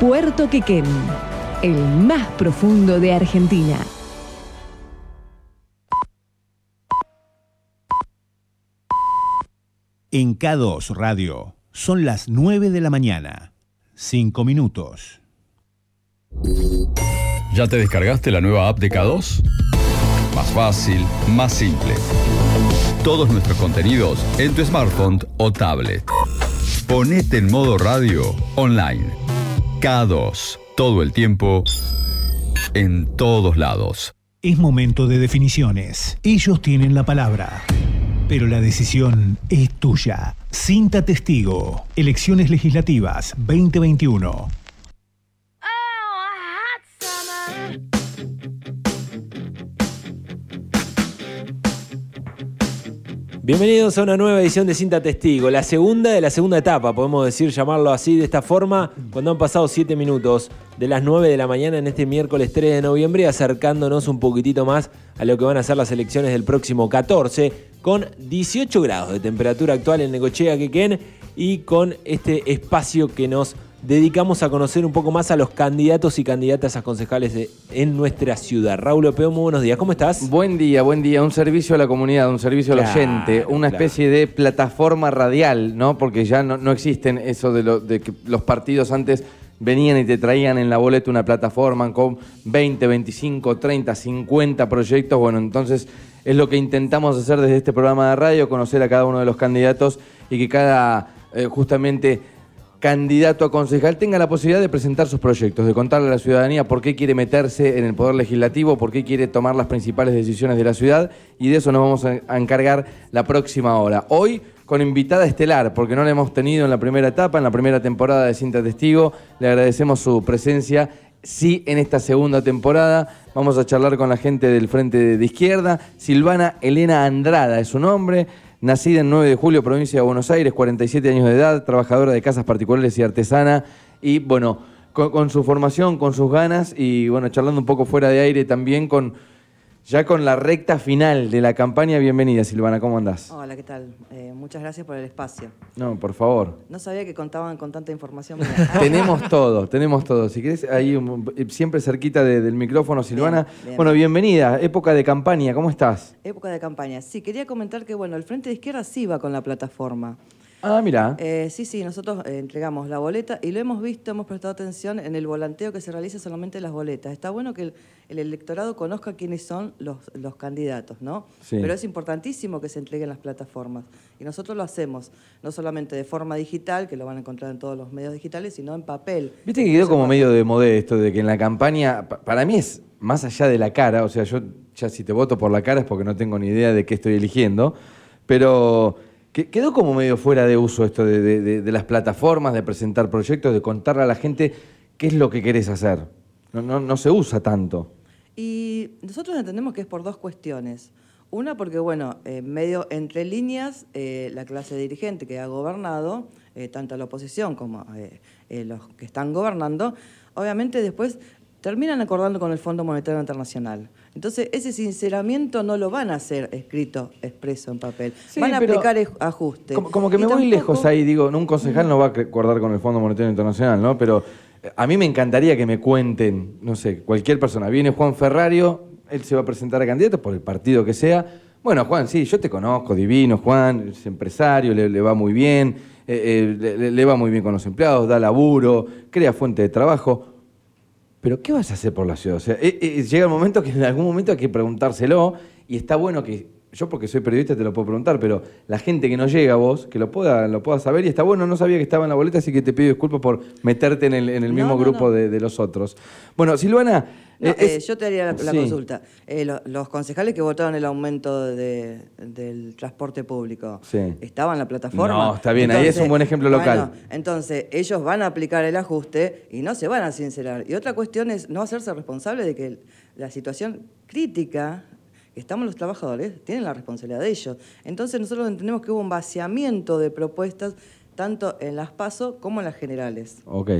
Puerto Quequén, el más profundo de Argentina. En K2 Radio son las 9 de la mañana. 5 minutos. ¿Ya te descargaste la nueva app de K2? Más fácil, más simple. Todos nuestros contenidos en tu smartphone o tablet. Ponete en modo radio online. K2. Todo el tiempo. En todos lados. Es momento de definiciones. Ellos tienen la palabra. Pero la decisión es tuya. Cinta Testigo. Elecciones Legislativas 2021. Bienvenidos a una nueva edición de Cinta Testigo, la segunda de la segunda etapa, podemos decir, llamarlo así, de esta forma, cuando han pasado 7 minutos de las 9 de la mañana en este miércoles 3 de noviembre, acercándonos un poquitito más a lo que van a ser las elecciones del próximo 14, con 18 grados de temperatura actual en Necochea, Quequén, y con este espacio que nos dedicamos a conocer un poco más a los candidatos y candidatas a concejales de- en nuestra ciudad. Raúl Opeo, muy buenos días, ¿cómo estás? Buen día, buen día. Un servicio a la comunidad, un servicio al Claro, oyente, una claro. especie de plataforma radial, ¿no? Porque ya no, no existen eso de, lo- de que los partidos antes venían y te traían en la boleta una plataforma con 20, 25, 30, 50 proyectos. Bueno, entonces es lo que intentamos hacer desde este programa de radio, conocer a cada uno de los candidatos y que cada, eh, justamente candidato a concejal tenga la posibilidad de presentar sus proyectos, de contarle a la ciudadanía por qué quiere meterse en el poder legislativo, por qué quiere tomar las principales decisiones de la ciudad y de eso nos vamos a encargar la próxima hora. Hoy con invitada estelar, porque no la hemos tenido en la primera etapa, en la primera temporada de Cinta Testigo, le agradecemos su presencia. Sí, en esta segunda temporada vamos a charlar con la gente del Frente de Izquierda. Silvana Elena Andrada es su nombre. Nacida en 9 de julio, provincia de Buenos Aires, 47 años de edad, trabajadora de casas particulares y artesana. Y bueno, con, con su formación, con sus ganas y bueno, charlando un poco fuera de aire también con ya con la recta final de la campaña. Bienvenida, Silvana, ¿cómo andás? Hola, ¿qué tal? Eh, muchas gracias por el espacio. No, por favor. No sabía que contaban con tanta información. Tenemos todo, tenemos todo. Si querés, ahí un- siempre cerquita de- del micrófono, Silvana. Bien, bien. Bueno, bienvenida, época de campaña, ¿cómo estás? Época de campaña. Sí, quería comentar que, bueno, el Frente de Izquierda sí va con la plataforma. Ah, mira. Eh, sí, sí, nosotros eh, entregamos la boleta y lo hemos visto, hemos prestado atención en el volanteo que se realiza solamente las boletas. Está bueno que el, el electorado conozca quiénes son los, los candidatos, ¿no? Sí. Pero es importantísimo que se entreguen las plataformas. Y nosotros lo hacemos, no solamente de forma digital, que lo van a encontrar en todos los medios digitales, sino en papel. Viste que quedó como medio de modé esto de que en la campaña, pa- para mí es más allá de la cara, o sea, yo ya si te voto por la cara es porque no tengo ni idea de qué estoy eligiendo, pero que- quedó como medio fuera de uso esto de, de- las plataformas, de presentar proyectos, de contarle a la gente qué es lo que querés hacer. No, no, no se usa tanto. Y nosotros entendemos que es por dos cuestiones. Una, porque, bueno, en medio, entre líneas, eh, la clase dirigente que ha gobernado, eh, tanto la oposición como eh, eh, los que están gobernando, obviamente después terminan acordando con el Fondo Monetario Internacional. Entonces, ese sinceramiento no lo van a hacer escrito, expreso en papel. Sí, van a aplicar ajustes. Como, como que Y me voy tampoco- lejos ahí, digo, un concejal no va a acordar con el Fondo Monetario Internacional, ¿no? Pero eh, a mí me encantaría que me cuenten, no sé, cualquier persona. Viene Juan Ferrario, él se va a presentar a candidato por el partido que sea. Bueno, Juan, sí, yo te conozco, divino, Juan, es empresario, le, le va muy bien, eh, eh, le, le va muy bien con los empleados, da laburo, crea fuente de trabajo. Pero ¿qué vas a hacer por la ciudad? O sea, eh, eh, llega el momento que en algún momento hay que preguntárselo y está bueno que, yo porque soy periodista te lo puedo preguntar, pero la gente que no llega a vos, que lo pueda, lo pueda saber y está bueno, no sabía que estaba en la boleta, así que te pido disculpas por meterte en el, en el No, mismo no, grupo no. De, de los otros. Bueno, Silvana... No, eh, eh, yo te haría la, la Sí. consulta. Eh, lo- los concejales que votaron el aumento de- del transporte público, Sí. ¿estaban en la plataforma? No, está bien, ahí es un buen ejemplo local. bueno, entonces, ellos van a aplicar el ajuste y no se van a sincerar. Y otra cuestión es no hacerse responsable de que la situación crítica que estamos los trabajadores tienen la responsabilidad de ellos. Entonces, nosotros entendemos que hubo un vaciamiento de propuestas tanto en las PASO como en las generales. Ok.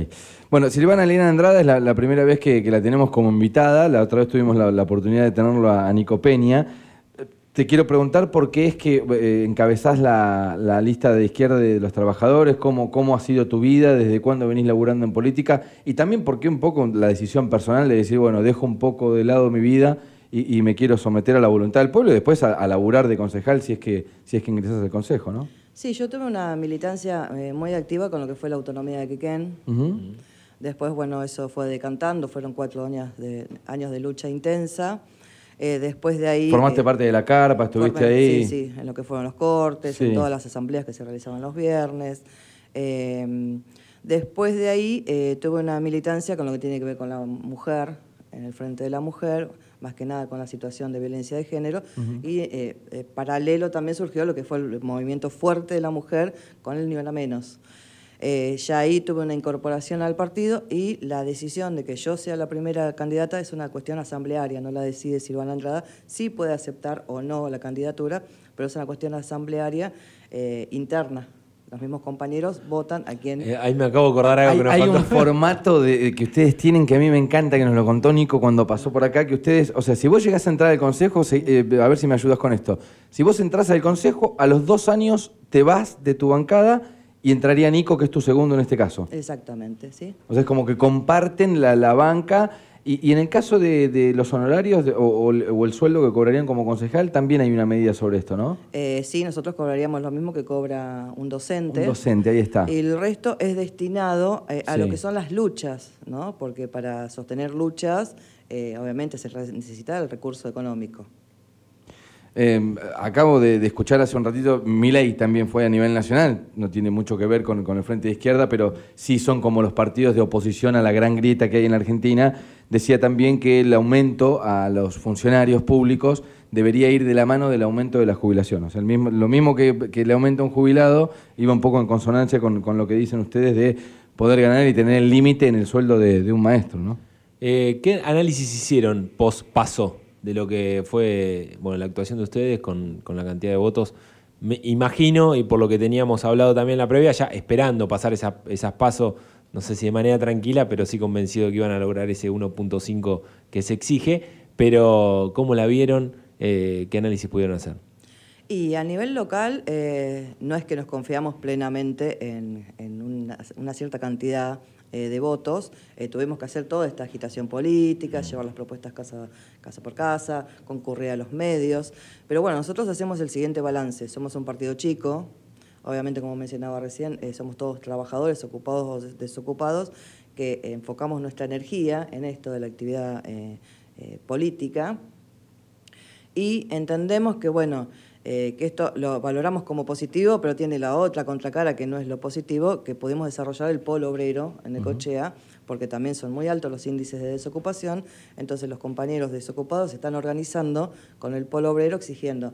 Bueno, Silvana Elena Andrada es la, primera vez que, la tenemos como invitada. La otra vez tuvimos la, oportunidad de tenerlo a, a Nico Peña. Te quiero preguntar por qué es que eh, encabezás la, lista de izquierda de los trabajadores, cómo, cómo ha sido tu vida, desde cuándo venís laburando en política y también por qué un poco la decisión personal de decir, bueno, dejo un poco de lado mi vida y, y me quiero someter a la voluntad del pueblo y después a, a laburar de concejal si es que, si es que ingresas al consejo, ¿no? Sí, yo tuve una militancia eh, muy activa con lo que fue la autonomía de Quequén. Después, bueno, eso fue decantando, fueron cuatro años de, años de lucha intensa. Eh, después de ahí... Formaste eh, parte de la carpa, estuviste formé- ahí. Sí, sí, en lo que fueron los cortes, Sí. en todas las asambleas que se realizaban los viernes. Eh, después de ahí eh, tuve una militancia con lo que tiene que ver con la mujer, en el Frente de la Mujer, más que nada con la situación de violencia de género. Y eh, eh, paralelo también surgió lo que fue el movimiento fuerte de la mujer con el nivel a menos. Eh, ya ahí tuve una incorporación al partido y la decisión de que yo sea la primera candidata es una cuestión asamblearia, no la decide Silvana Andrada, sí puede aceptar o no la candidatura, pero es una cuestión asamblearia eh, interna. Los mismos compañeros votan a quien... Eh, ahí me acabo de acordar algo Hay, que nos hay faltó. un formato de, de que ustedes tienen que a mí me encanta, que nos lo contó Nico cuando pasó por acá, que ustedes, o sea, si vos llegás a entrar al consejo, se- eh, a ver si me ayudas con esto, si vos entras al consejo, a los dos años te vas de tu bancada y entraría Nico, que es tu segundo en este caso. Exactamente, ¿sí? O sea, es como que comparten la, la banca. Y, y en el caso de, de los honorarios de- o, o el- o el sueldo que cobrarían como concejal, también hay una medida sobre esto, ¿no? Eh, sí, nosotros cobraríamos lo mismo que cobra un docente. Un docente, ahí está. Y el resto es destinado eh, a lo que son las luchas, ¿no? Porque para sostener luchas, eh, obviamente se necesita el recurso económico. Eh, acabo de, escuchar hace un ratito, Milei también fue a nivel nacional, no tiene mucho que ver con, el Frente de Izquierda, pero sí son como los partidos de oposición a la gran grieta que hay en la Argentina. Decía también que el aumento a los funcionarios públicos debería ir de la mano del aumento de la jubilación. Lo mismo que, que le aumenta un jubilado iba un poco en consonancia con, lo que dicen ustedes de poder ganar y tener el límite en el sueldo de, de un maestro, ¿no? Eh, ¿Qué análisis hicieron post paso de lo que fue bueno, la actuación de ustedes con, con la cantidad de votos? Me imagino, y por lo que teníamos hablado también en la previa, ya esperando pasar esa- esas pasos, no sé si de manera tranquila, pero sí convencido que iban a lograr ese 1.5 que se exige. Pero, ¿cómo la vieron? Eh, ¿Qué análisis pudieron hacer? Y a nivel local, eh, no es que nos confiamos plenamente en, en una, una cierta cantidad eh, de votos. Eh, tuvimos que hacer toda esta agitación política, llevar las propuestas casa, casa por casa, concurrir a los medios. Pero bueno, nosotros hacemos el siguiente balance. Somos un partido chico, obviamente como mencionaba recién, eh, somos todos trabajadores, ocupados o des- desocupados, que enfocamos nuestra energía en esto de la actividad política y entendemos que, bueno, eh, que esto lo valoramos como positivo, pero tiene la otra contracara que no es lo positivo, que pudimos desarrollar el polo obrero en Necochea, porque también son muy altos los índices de desocupación, entonces los compañeros desocupados se están organizando con el polo obrero exigiendo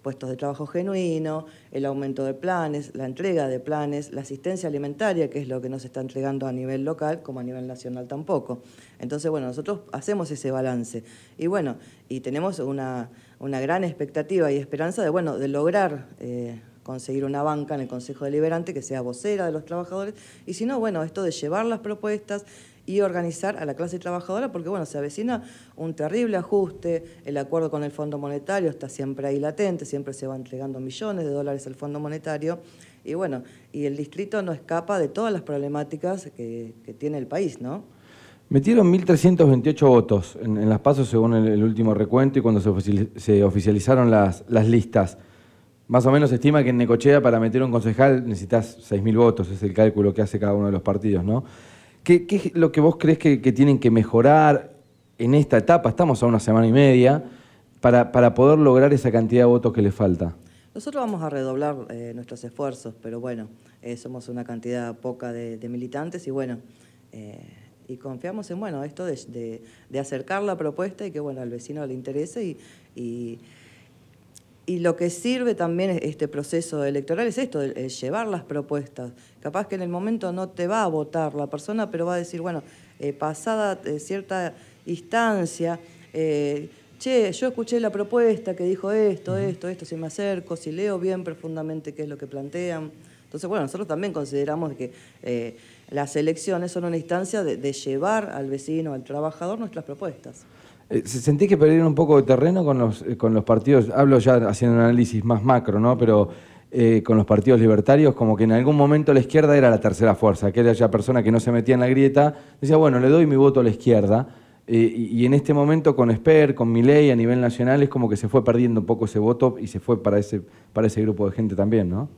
puestos de trabajo genuino, el aumento de planes, la entrega de planes, la asistencia alimentaria, que es lo que no se está entregando a nivel local como a nivel nacional tampoco. Entonces, bueno, nosotros hacemos ese balance. Y bueno, y tenemos una, una gran expectativa y esperanza de, bueno, de lograr eh, conseguir una banca en el Consejo Deliberante que sea vocera de los trabajadores. Y si no, bueno, esto de llevar las propuestas y organizar a la clase trabajadora, porque bueno, se avecina un terrible ajuste, el acuerdo con el Fondo Monetario está siempre ahí latente, siempre se va entregando millones de dólares al Fondo Monetario, y bueno, y el distrito no escapa de todas las problemáticas que, que tiene el país, ¿no? Metieron 1.328 votos en, las pasos según el, último recuento y cuando se, oficiali- se oficializaron las, listas. Más o menos se estima que en Necochea para meter un concejal necesitas 6.000 votos, es el cálculo que hace cada uno de los partidos, ¿no? ¿Qué, es lo que vos crees que, tienen que mejorar en esta etapa? Estamos a una semana y media para, para poder lograr esa cantidad de votos que le falta. Nosotros vamos a redoblar eh, nuestros esfuerzos, pero bueno, eh, somos una cantidad poca de, de militantes y bueno, eh, y confiamos en bueno esto de, de- de acercar la propuesta y que bueno al vecino le interese y, y, y lo que sirve también es- este proceso electoral es esto, el llevar las propuestas. Capaz que en el momento no te va a votar la persona, pero va a decir, bueno, eh, pasada eh, cierta instancia, eh, che, yo escuché la propuesta que dijo esto, esto, esto, si me acerco, si leo bien profundamente qué es lo que plantean. Entonces, bueno, nosotros también consideramos que eh, las elecciones son una instancia de, de llevar al vecino, al trabajador, nuestras propuestas. Eh, ¿se- ¿Sentís que perdieron un poco de terreno con los, eh, con los partidos? Hablo ya haciendo un análisis más macro, ¿no? Pero eh, con los partidos libertarios, como que en algún momento la izquierda era la tercera fuerza, que era ya persona que no se metía en la grieta, decía, bueno, le doy mi voto a la izquierda. Eh, y, y en este momento con Esper, con Milei a nivel nacional, es como que se fue perdiendo un poco ese voto y se fue para ese, para ese grupo de gente también, ¿no?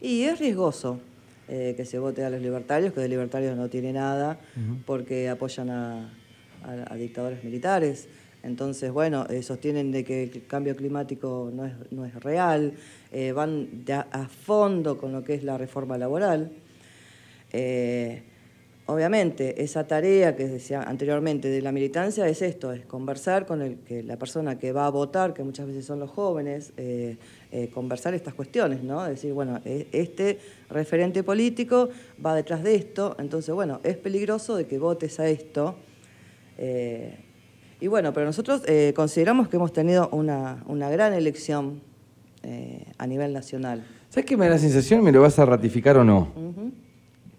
Y es riesgoso eh, que se vote a los libertarios, que de libertarios no tiene nada, porque apoyan a, a- a dictadores militares. Entonces, bueno, eh, sostienen de que el cambio climático no es, no es real, eh, van de a, a fondo con lo que es la reforma laboral. Eh, obviamente, esa tarea que decía anteriormente de la militancia es esto, es conversar con el, que la persona que va a votar, que muchas veces son los jóvenes, eh, conversar estas cuestiones, ¿no? Decir, bueno, e- este referente político va detrás de esto, entonces, bueno, es peligroso de que votes a esto. eh, y bueno, pero nosotros eh, consideramos que hemos tenido una, una gran elección a nivel nacional. ¿Sabes qué me da la sensación? ¿Me lo vas a ratificar o no?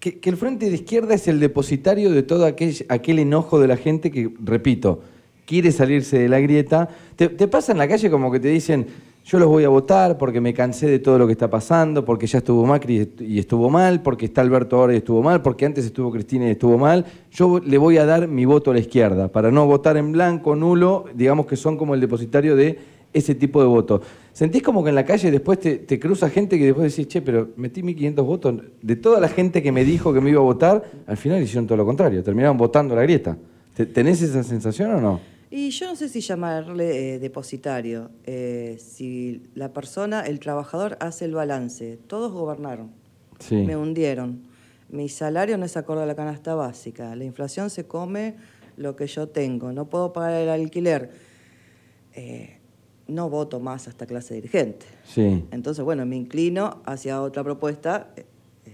Que, que el Frente de Izquierda es el depositario de todo aquel, aquel enojo de la gente que, repito, quiere salirse de la grieta. Te, te pasa en la calle como que te dicen, yo los voy a votar porque me cansé de todo lo que está pasando, porque ya estuvo Macri y estu- y estuvo mal, porque está Alberto ahora y estuvo mal, porque antes estuvo Cristina y estuvo mal. Yo le voy a dar mi voto a la izquierda, para no votar en blanco, nulo, digamos que son como el depositario de ese tipo de voto. ¿Sentís como que en la calle después te, te cruza gente que después decís, che, pero metí 1.500 votos? De toda la gente que me dijo que me iba a votar, al final hicieron todo lo contrario, terminaron votando la grieta. ¿Te- ¿Tenés esa sensación o no? Y yo no sé si llamarle eh, depositario, eh, si la persona, el trabajador hace el balance, todos gobernaron, Sí. me hundieron, mi salario no es acorde a la canasta básica, la inflación se come lo que yo tengo, no puedo pagar el alquiler, Eh, no voto más a esta clase dirigente. Sí. Entonces, bueno, me inclino hacia otra propuesta.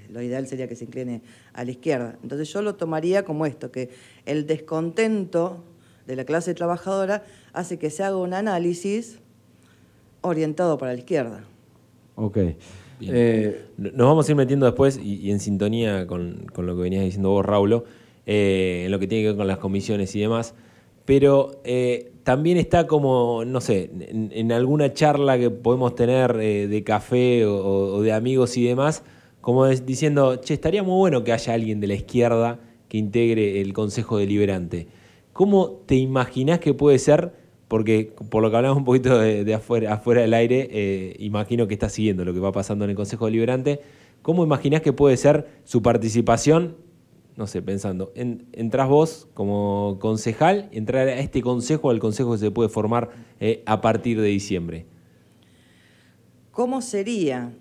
Lo ideal sería que se incline a la izquierda. Entonces yo lo tomaría como esto, que el descontento de la clase trabajadora hace que se haga un análisis orientado para la izquierda. Ok. Eh, Nos vamos a ir metiendo después y, y en sintonía con, con lo que venías diciendo vos, Raulo, eh, en lo que tiene que ver con las comisiones y demás. Pero eh, también está como, no sé, en, en alguna charla que podemos tener eh, de café o, o de amigos y demás, como es diciendo, che, estaría muy bueno que haya alguien de la izquierda que integre el Consejo Deliberante. ¿Cómo te imaginás que puede ser? Porque por lo que hablamos un poquito de, de afuera, afuera del aire, eh, imagino que estás siguiendo lo que va pasando en el Consejo Deliberante. ¿Cómo imaginás que puede ser su participación? No sé, pensando, en, entras vos como concejal, entrar a este consejo, al consejo que se puede formar eh, a partir de diciembre. ¿Cómo sería?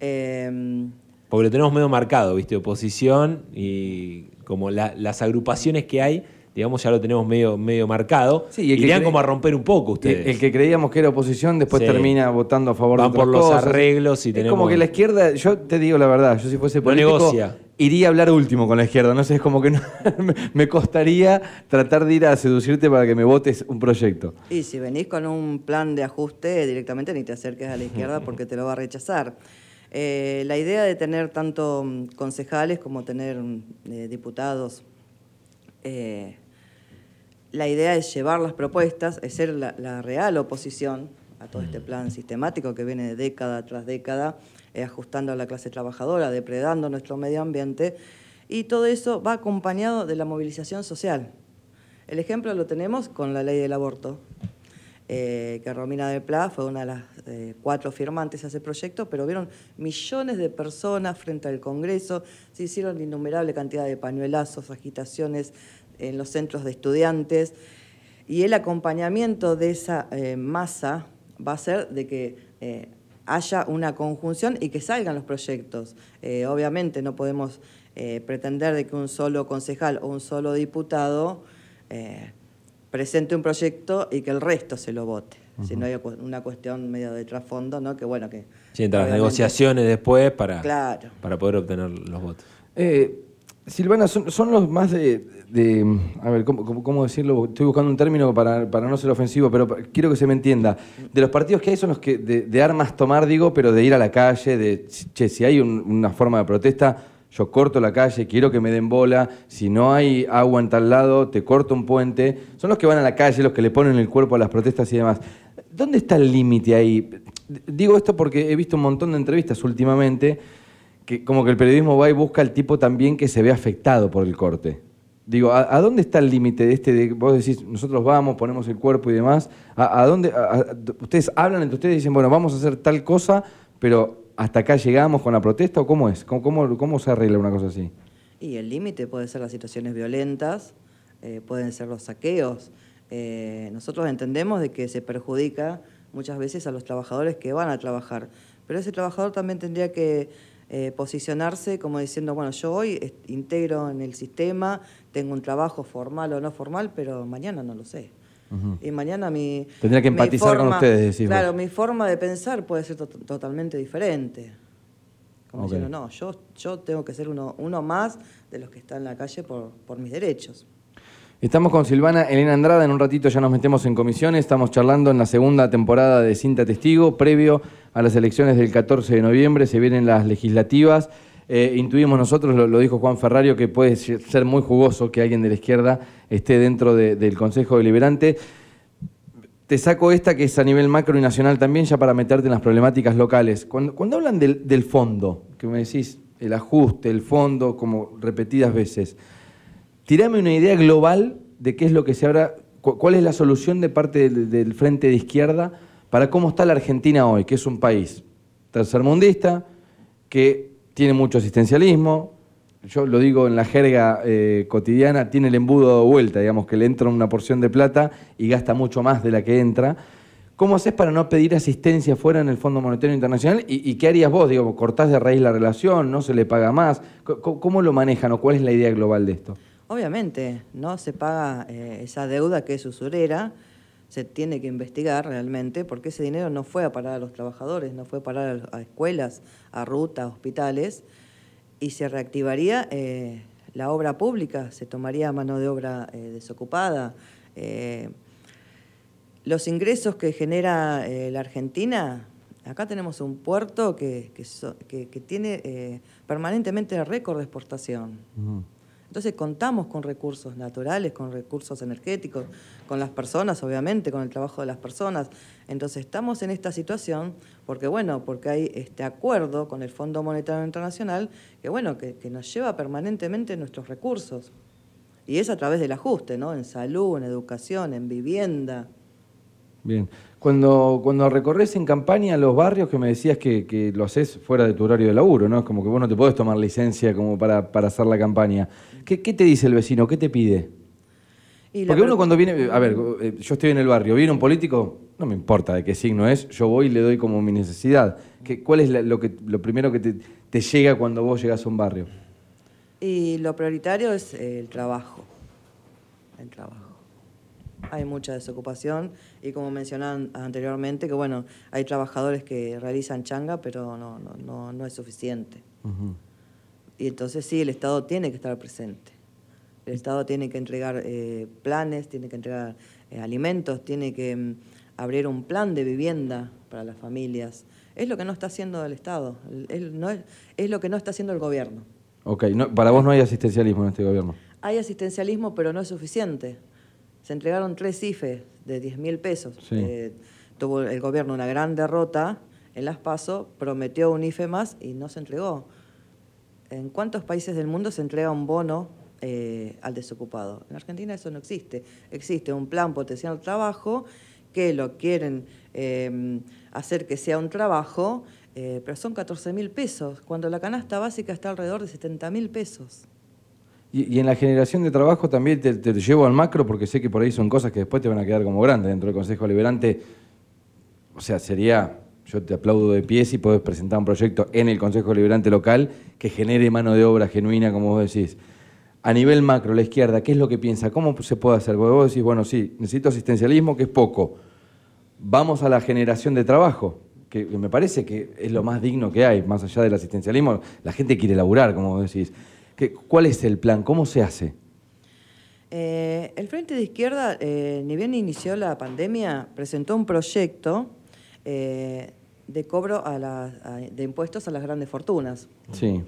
Eh, Porque lo tenemos medio marcado, ¿viste? Oposición y como la- las agrupaciones que hay, digamos, ya lo tenemos medio, medio marcado. Sí, y Irían como a romper un poco ustedes. el que creíamos que era oposición después Sí. termina votando a favor Van de otras por los cosas. arreglos y es tenemos- como que la izquierda, yo te digo la verdad, yo si fuese No político negocia. iría a hablar último con la izquierda, no sé, es como que no- me- me costaría tratar de ir a seducirte para que me votes un proyecto. y si venís con un plan de ajuste, directamente ni te acerques a la izquierda porque te lo va a rechazar. Eh, la idea de tener tanto mm, concejales como tener mm, eh, diputados eh, la idea es llevar las propuestas, es ser la, la real oposición a todo este plan sistemático que viene de década tras década, eh, ajustando a la clase trabajadora, depredando nuestro medio ambiente, y todo eso va acompañado de la movilización social. El ejemplo lo tenemos con la ley del aborto, eh, que Romina de Pla fue una de las eh, cuatro firmantes a ese proyecto, pero vieron millones de personas frente al Congreso, se hicieron innumerable cantidad de pañuelazos, agitaciones en los centros de estudiantes, y el acompañamiento de esa eh, masa va a ser de que haya una conjunción y que salgan los proyectos. Obviamente no podemos pretender de que un solo concejal o un solo diputado presente un proyecto y que el resto se lo vote. Si no hay una cuestión medio de trasfondo, ¿no? Que bueno, que... Sí, entran las negociaciones después para, Claro. para poder obtener los votos. Eh, Silvana, son, son los más de, de- A ver, ¿cómo, cómo- cómo decirlo? Estoy buscando un término para, para no ser ofensivo, pero quiero que se me entienda. De los partidos que hay son los que de, de armas tomar, digo, pero de ir a la calle, de, che, si hay un- una forma de protesta, yo corto la calle, quiero que me den bola, si no hay agua en tal lado, te corto un puente. Son los que van a la calle, los que le ponen el cuerpo a las protestas y demás. ¿Dónde está el límite ahí? Digo esto porque he visto un montón de entrevistas últimamente que como que el periodismo va y busca al tipo también que se ve afectado por el corte. Digo, ¿a, dónde está el límite de este? De, vos decís, nosotros vamos, ponemos el cuerpo y demás. ¿A, dónde? ustedes hablan entre ustedes y dicen, bueno, vamos a hacer tal cosa, pero hasta acá llegamos con la protesta o cómo es? ¿Cómo, cómo, se arregla una cosa así? Y el límite puede ser las situaciones violentas, eh, pueden ser los saqueos. Eh, nosotros entendemos de que se perjudica muchas veces a los trabajadores que van a trabajar, pero ese trabajador también tendría que eh, posicionarse como diciendo, bueno, yo hoy integro en el sistema, tengo un trabajo formal o no formal, pero mañana no lo sé. Y mañana mi... Tendría que empatizar con ustedes. Claro, mi forma de pensar puede ser totalmente diferente. Como diciendo, no, yo, yo tengo que ser uno, uno más de los que están en la calle por, por mis derechos. Estamos con Silvana Elena Andrada, en un ratito ya nos metemos en comisiones, estamos charlando en la segunda temporada de Cinta Testigo, previo a las elecciones del 14 de noviembre, se vienen las legislativas. Eh, intuimos nosotros, lo, dijo Juan Ferrario, que puede ser muy jugoso que alguien de la izquierda esté dentro del Consejo Deliberante. Te saco esta que es a nivel macro y nacional también, ya para meterte en las problemáticas locales. Cuando, cuando hablan del, del fondo, que me decís el ajuste, el fondo, como repetidas veces, Tirame una idea global de qué es lo que se habrá, cuál es la solución de parte del, frente de izquierda para cómo está la Argentina hoy, que es un país tercermundista, que tiene mucho asistencialismo, yo lo digo en la jerga eh, cotidiana, tiene el embudo de vuelta, digamos, que le entra una porción de plata y gasta mucho más de la que entra. ¿Cómo haces para no pedir asistencia fuera en el Fondo Monetario Internacional? ¿Y, qué harías vos? Digo, ¿cortás de raíz la relación? ¿No se le paga más? ¿Cómo lo manejan o cuál es la idea global de esto? Obviamente, no se paga eh, esa deuda que es usurera, se tiene que investigar realmente, porque ese dinero no fue a parar a los trabajadores, no fue a parar a escuelas, a rutas, a hospitales, y se reactivaría eh, la obra pública, se tomaría mano de obra eh, desocupada. los ingresos que genera la Argentina, acá tenemos un puerto que, que, tiene permanentemente récord de exportación. Entonces contamos con recursos naturales, con recursos energéticos, con las personas, obviamente, con el trabajo de las personas. Entonces estamos en esta situación porque, bueno, porque hay este acuerdo con el Fondo Monetario Internacional que, bueno, que, nos lleva permanentemente nuestros recursos. Y es a través del ajuste, ¿no? En salud, en educación, en vivienda. Bien. Cuando, cuando recorres en campaña los barrios que me decías que, lo haces fuera de tu horario de laburo, ¿no? Es como que vos no te podés tomar licencia como para, para hacer la campaña. ¿Qué, te dice el vecino? ¿Qué te pide? Porque uno cuando viene, a ver, eh, yo estoy en el barrio, viene un político, no me importa de qué signo es, yo voy y le doy como mi necesidad. ¿Qué, ¿Cuál es lo, que, lo primero que te, te llega cuando vos llegas a un barrio? Y lo prioritario es el trabajo. El trabajo hay mucha desocupación y como mencionaban anteriormente, que bueno, hay trabajadores que realizan changa, pero no, no, no, es suficiente. Y entonces sí, el Estado tiene que estar presente. El Estado tiene que entregar eh, planes, tiene que entregar eh, alimentos, tiene que mm, abrir un plan de vivienda para las familias. Es lo que no está haciendo el Estado, es, no es, es lo que no está haciendo el gobierno. Ok, para vos no hay asistencialismo en este gobierno. Hay asistencialismo, pero no es suficiente se entregaron tres IFE de 10 mil pesos. Eh, tuvo el gobierno una gran derrota en las PASO, prometió un IFE más y no se entregó. ¿En cuántos países del mundo se entrega un bono eh, al desocupado? En Argentina eso no existe. Existe un plan potencial de trabajo que lo quieren eh, hacer que sea un trabajo, pero son 14 mil pesos, cuando la canasta básica está alrededor de 70 mil pesos. Y, en la generación de trabajo también te, llevo al macro porque sé que por ahí son cosas que después te van a quedar como grandes dentro del Consejo Liberante. O sea, sería, yo te aplaudo de pies y podés presentar un proyecto en el Consejo Liberante local que genere mano de obra genuina, como vos decís. A nivel macro, la izquierda, ¿qué es lo que piensa? ¿Cómo se puede hacer? Porque vos decís, bueno, sí, necesito asistencialismo, que es poco. Vamos a la generación de trabajo, que me parece que es lo más digno que hay, más allá del asistencialismo. La gente quiere laburar, como vos decís. ¿Cuál es el plan? ¿Cómo se hace? Eh, el Frente de Izquierda, eh, ni bien inició la pandemia, presentó un proyecto eh, de cobro de impuestos a las grandes fortunas. Sí.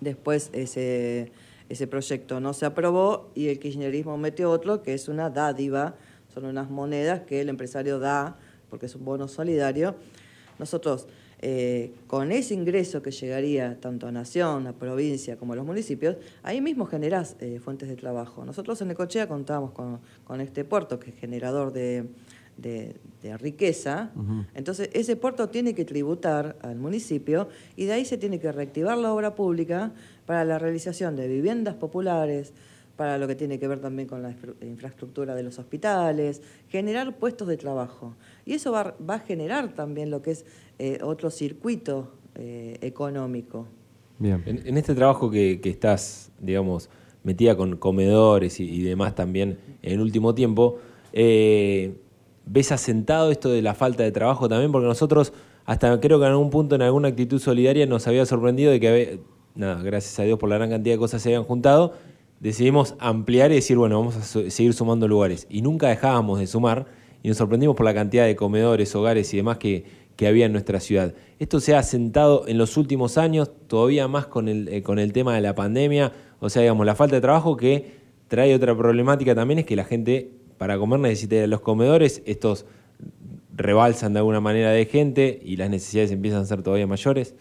Después ese, ese proyecto no se aprobó y el kirchnerismo metió otro que es una dádiva, son unas monedas que el empresario da porque es un bono solidario. Nosotros eh, con ese ingreso que llegaría tanto a Nación, a provincia como a los municipios, ahí mismo generás eh, fuentes de trabajo. Nosotros en Ecochea contamos con, este puerto que es generador de, riqueza, entonces ese puerto tiene que tributar al municipio y de ahí se tiene que reactivar la obra pública para la realización de viviendas populares, para lo que tiene que ver también con la infraestructura de los hospitales, generar puestos de trabajo. Y eso va, a generar también lo que es eh, otro circuito eh, económico. Bien. En, este trabajo que, estás, digamos, metida con comedores y, demás también en el último tiempo, eh, ¿ves asentado esto de la falta de trabajo también? Porque nosotros, hasta creo que en algún punto, en alguna actitud solidaria, nos había sorprendido de que, nada, gracias a Dios por la gran cantidad de cosas se habían juntado, decidimos ampliar y decir, bueno, vamos a seguir sumando lugares. Y nunca dejábamos de sumar y nos sorprendimos por la cantidad de comedores, hogares y demás que, que había en nuestra ciudad. Esto se ha asentado en los últimos años, todavía más con el, eh, con el tema de la pandemia, o sea, digamos, la falta de trabajo que trae otra problemática también es que la gente para comer necesita los comedores, estos rebalsan de alguna manera de gente y las necesidades empiezan a ser todavía mayores.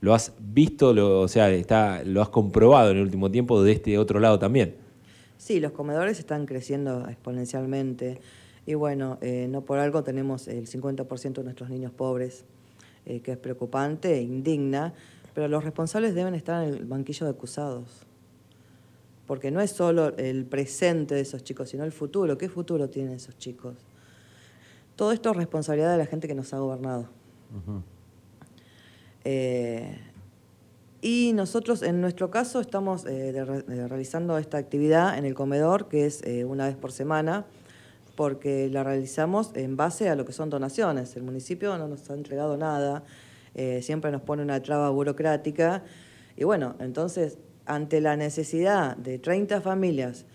¿Lo has visto, lo, o sea, está, lo has comprobado en el último tiempo de este otro lado también? Sí, los comedores están creciendo exponencialmente. Y bueno, eh, no por algo tenemos el 50% de nuestros niños pobres, eh, que es preocupante e indigna, pero los responsables deben estar en el banquillo de acusados. Porque no es solo el presente de esos chicos, sino el futuro. ¿Qué futuro tienen esos chicos? Todo esto es responsabilidad de la gente que nos ha gobernado. Eh, y nosotros, en nuestro caso, estamos eh, realizando esta actividad en el comedor, que es eh, una vez por semana, porque la realizamos en base a lo que son donaciones. El municipio no nos ha entregado nada, siempre nos pone una traba burocrática. Y bueno, entonces, ante la necesidad de 30 familias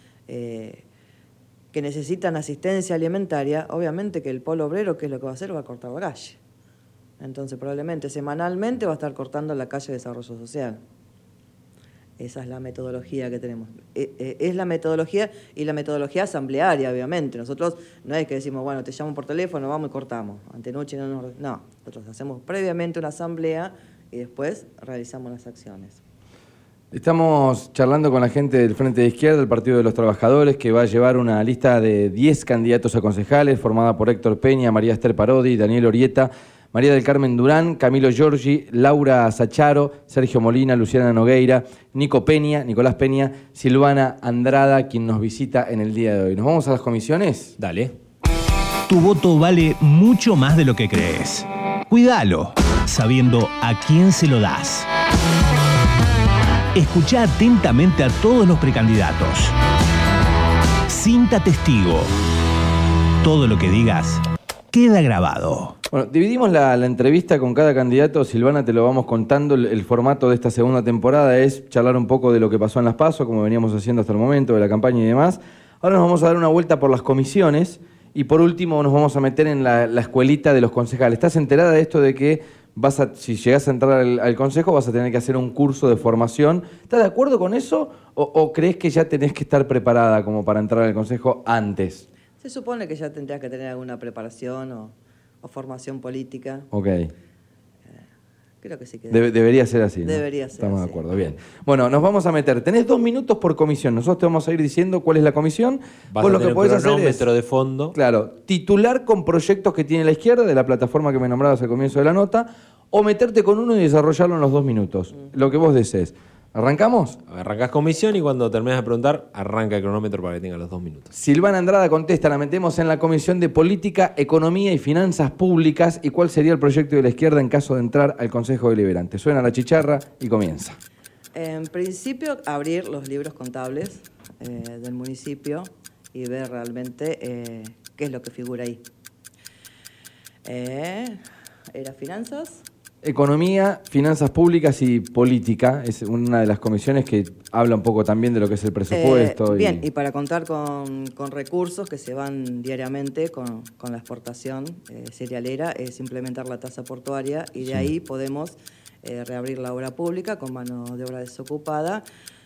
que necesitan asistencia alimentaria, obviamente que el polo obrero, ¿qué es lo que va a hacer? Va a cortar la calle. Entonces probablemente semanalmente va a estar cortando la calle de desarrollo social. Esa es la metodología que tenemos. E, e, es la metodología y la metodología asamblearia, obviamente. Nosotros no es que decimos, bueno, te llamo por teléfono, vamos y cortamos. Antenoche no nos... No, nosotros hacemos previamente una asamblea y después realizamos las acciones. Estamos charlando con la gente del Frente de Izquierda, del Partido de los Trabajadores, que va a llevar una lista de 10 candidatos a concejales, formada por Héctor Peña, María Esther Parodi, Daniel Orieta, María del Carmen Durán, Camilo Giorgi, Laura Sacharo, Sergio Molina, Luciana Nogueira, Nico Peña, Nicolás Peña, Silvana Andrada, quien nos visita en el día de hoy. ¿Nos vamos a las comisiones? Dale. Tu voto vale mucho más de lo que crees. Cuídalo, sabiendo a quién se lo das. Escucha atentamente a todos los precandidatos. Cinta testigo. Todo lo que digas queda grabado. Bueno, dividimos la, entrevista con cada candidato. Silvana, te lo vamos contando. El, formato de esta segunda temporada es charlar un poco de lo que pasó en las PASO, como veníamos haciendo hasta el momento, de la campaña y demás. Ahora nos vamos a dar una vuelta por las comisiones y por último nos vamos a meter en la, escuelita de los concejales. ¿Estás enterada de esto de que vas a, si llegas a entrar al, consejo vas a tener que hacer un curso de formación? ¿Estás de acuerdo con eso o, o crees que ya tenés que estar preparada como para entrar al consejo antes? Se supone que ya tendrías que tener alguna preparación o o formación política. Ok. Creo que sí que debería ser así. Debería ser Estamos de acuerdo, bien. Bueno, nos vamos a meter. Tenés dos minutos por comisión. Nosotros te vamos a ir diciendo cuál es la comisión. Vas lo que podés hacer es, de fondo. Claro, titular con proyectos que tiene la izquierda, de la plataforma que me nombrabas al comienzo de la nota, o meterte con uno y desarrollarlo en los dos minutos. Lo que vos desees. ¿Arrancamos? Arrancás comisión y cuando terminas de preguntar, arranca el cronómetro para que tenga los dos minutos. Silvana Andrada contesta, la metemos en la Comisión de Política, Economía y Finanzas Públicas y cuál sería el proyecto de la izquierda en caso de entrar al Consejo Deliberante. Suena la chicharra y comienza. En principio, abrir los libros contables eh, del municipio y ver realmente eh, qué es lo que figura ahí. Eh, ¿Era finanzas? Economía, Finanzas Públicas y Política es una de las comisiones que habla un poco también de lo que es el presupuesto. Eh, bien, y... para contar con, recursos que se van diariamente con, la exportación eh, cerealera, es implementar la tasa portuaria y de ahí podemos eh, reabrir la obra pública con mano de obra desocupada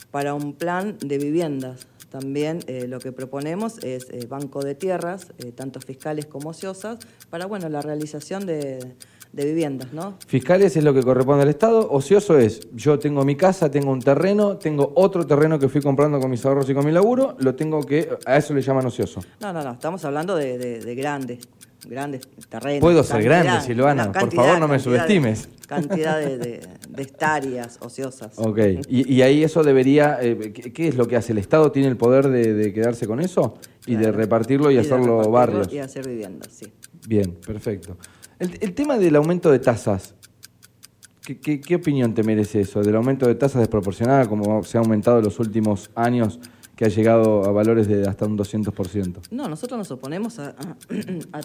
para un plan de viviendas. También eh, lo que proponemos es eh, banco de tierras, tanto fiscales como ociosas, para bueno, la realización de, de viviendas, ¿no? Fiscales es lo que corresponde al Estado, ocioso es, yo tengo mi casa, tengo un terreno, tengo otro terreno que fui comprando con mis ahorros y con mi laburo, lo tengo que, a eso le llaman ocioso. No, no, no, estamos hablando de, de- de grandes, grandes terrenos. Puedo ser grande, Silvana, por favor, no me de- subestimes. Cantidad de, hectáreas ociosas. Ok, y, y ahí eso debería, eh, ¿qué, qué es lo que hace? ¿El Estado tiene el poder de, quedarse con eso? Y de repartirlo y, hacerlo repartirlo barrios. Y hacer viviendas, sí. Bien, perfecto. El, tema del aumento de tasas, ¿qué, opinión te merece eso? Del aumento de tasas desproporcionada, como se ha aumentado en los últimos años, que ha llegado a valores de hasta un 200%. No, nosotros nos oponemos a,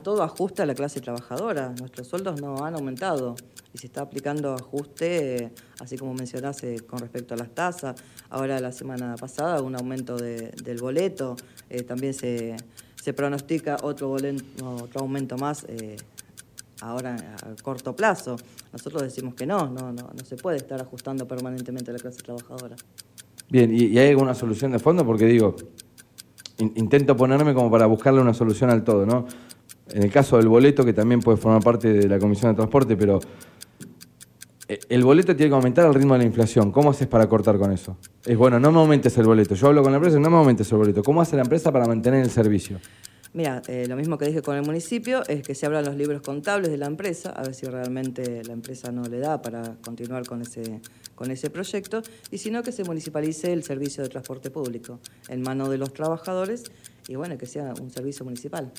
todo ajuste a la clase trabajadora. Nuestros sueldos no han aumentado y se está aplicando ajuste, así como mencionás, eh, con respecto a las tasas. Ahora, la semana pasada, un aumento de- del boleto. Eh, también se, se pronostica otro, bolen- otro aumento más eh, ahora a corto plazo. Nosotros decimos que no, no, no, no se puede estar ajustando permanentemente a la clase trabajadora. Bien, ¿y, hay alguna solución de fondo? Porque digo, in- intento ponerme como para buscarle una solución al todo, ¿no? En el caso del boleto, que también puede formar parte de la Comisión de Transporte, pero eh, el boleto tiene que aumentar al ritmo de la inflación. ¿Cómo haces para cortar con eso? Es bueno, no me aumentes el boleto. Yo hablo con la empresa, no me aumentes el boleto. ¿Cómo hace la empresa para mantener el servicio? Mira, eh, lo mismo que dije con el municipio es que se abran los libros contables de la empresa, a ver si realmente la empresa no le da para continuar con ese, con ese proyecto, y si no, que se municipalice el servicio de transporte público en manos de los trabajadores y bueno, que sea un servicio municipal.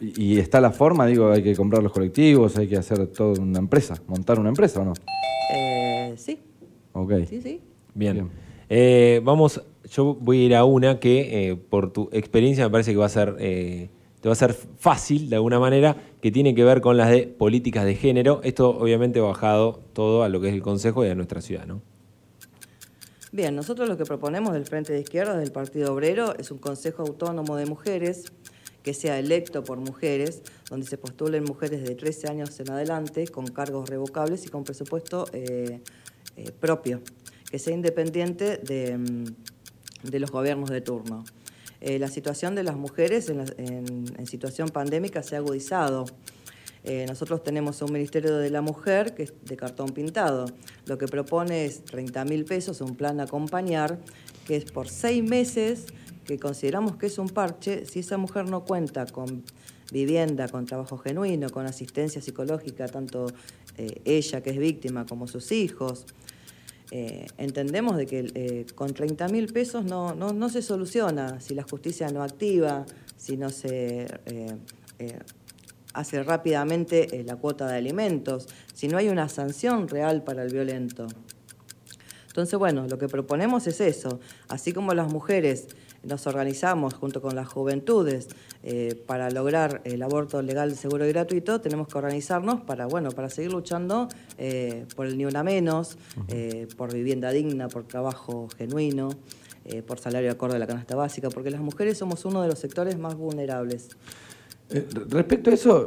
Y, y está la forma, digo, hay que comprar los colectivos, hay que hacer toda una empresa, montar una empresa o no. Eh, sí, Ok. sí, sí. Bien. Bien. Eh, vamos, yo voy a ir a una que eh, por tu experiencia me parece que va a ser, eh, te va a ser fácil de alguna manera, que tiene que ver con las de políticas de género. Esto obviamente bajado todo a lo que es el Consejo y a nuestra ciudad, ¿no? Bien, nosotros lo que proponemos del Frente de Izquierda, del Partido Obrero, es un Consejo Autónomo de Mujeres que sea electo por mujeres, donde se postulen mujeres de 13 años en adelante, con cargos revocables y con presupuesto eh, propio, que sea independiente de, mm, de los gobiernos de turno. Eh, la situación de las mujeres en, situación pandémica se ha agudizado. Eh, nosotros tenemos un Ministerio de la Mujer que es de cartón pintado. Lo que propone es 30 mil pesos, un plan a acompañar, que es por seis meses, que consideramos que es un parche, si esa mujer no cuenta con vivienda, con trabajo genuino, con asistencia psicológica, tanto eh, ella que es víctima como sus hijos. Eh, entendemos de que eh, con 30 mil pesos no, no, no se soluciona si la justicia no activa, si no se eh, hace rápidamente la cuota de alimentos, si no hay una sanción real para el violento. Entonces, bueno, lo que proponemos es eso. Así como las mujeres nos organizamos junto con las juventudes eh, para lograr el aborto legal, seguro y gratuito, tenemos que organizarnos para, bueno, para seguir luchando eh, por el ni una menos, eh, por vivienda digna, por trabajo genuino, por salario acorde a la canasta básica, porque las mujeres somos uno de los sectores más vulnerables. Respecto a eso,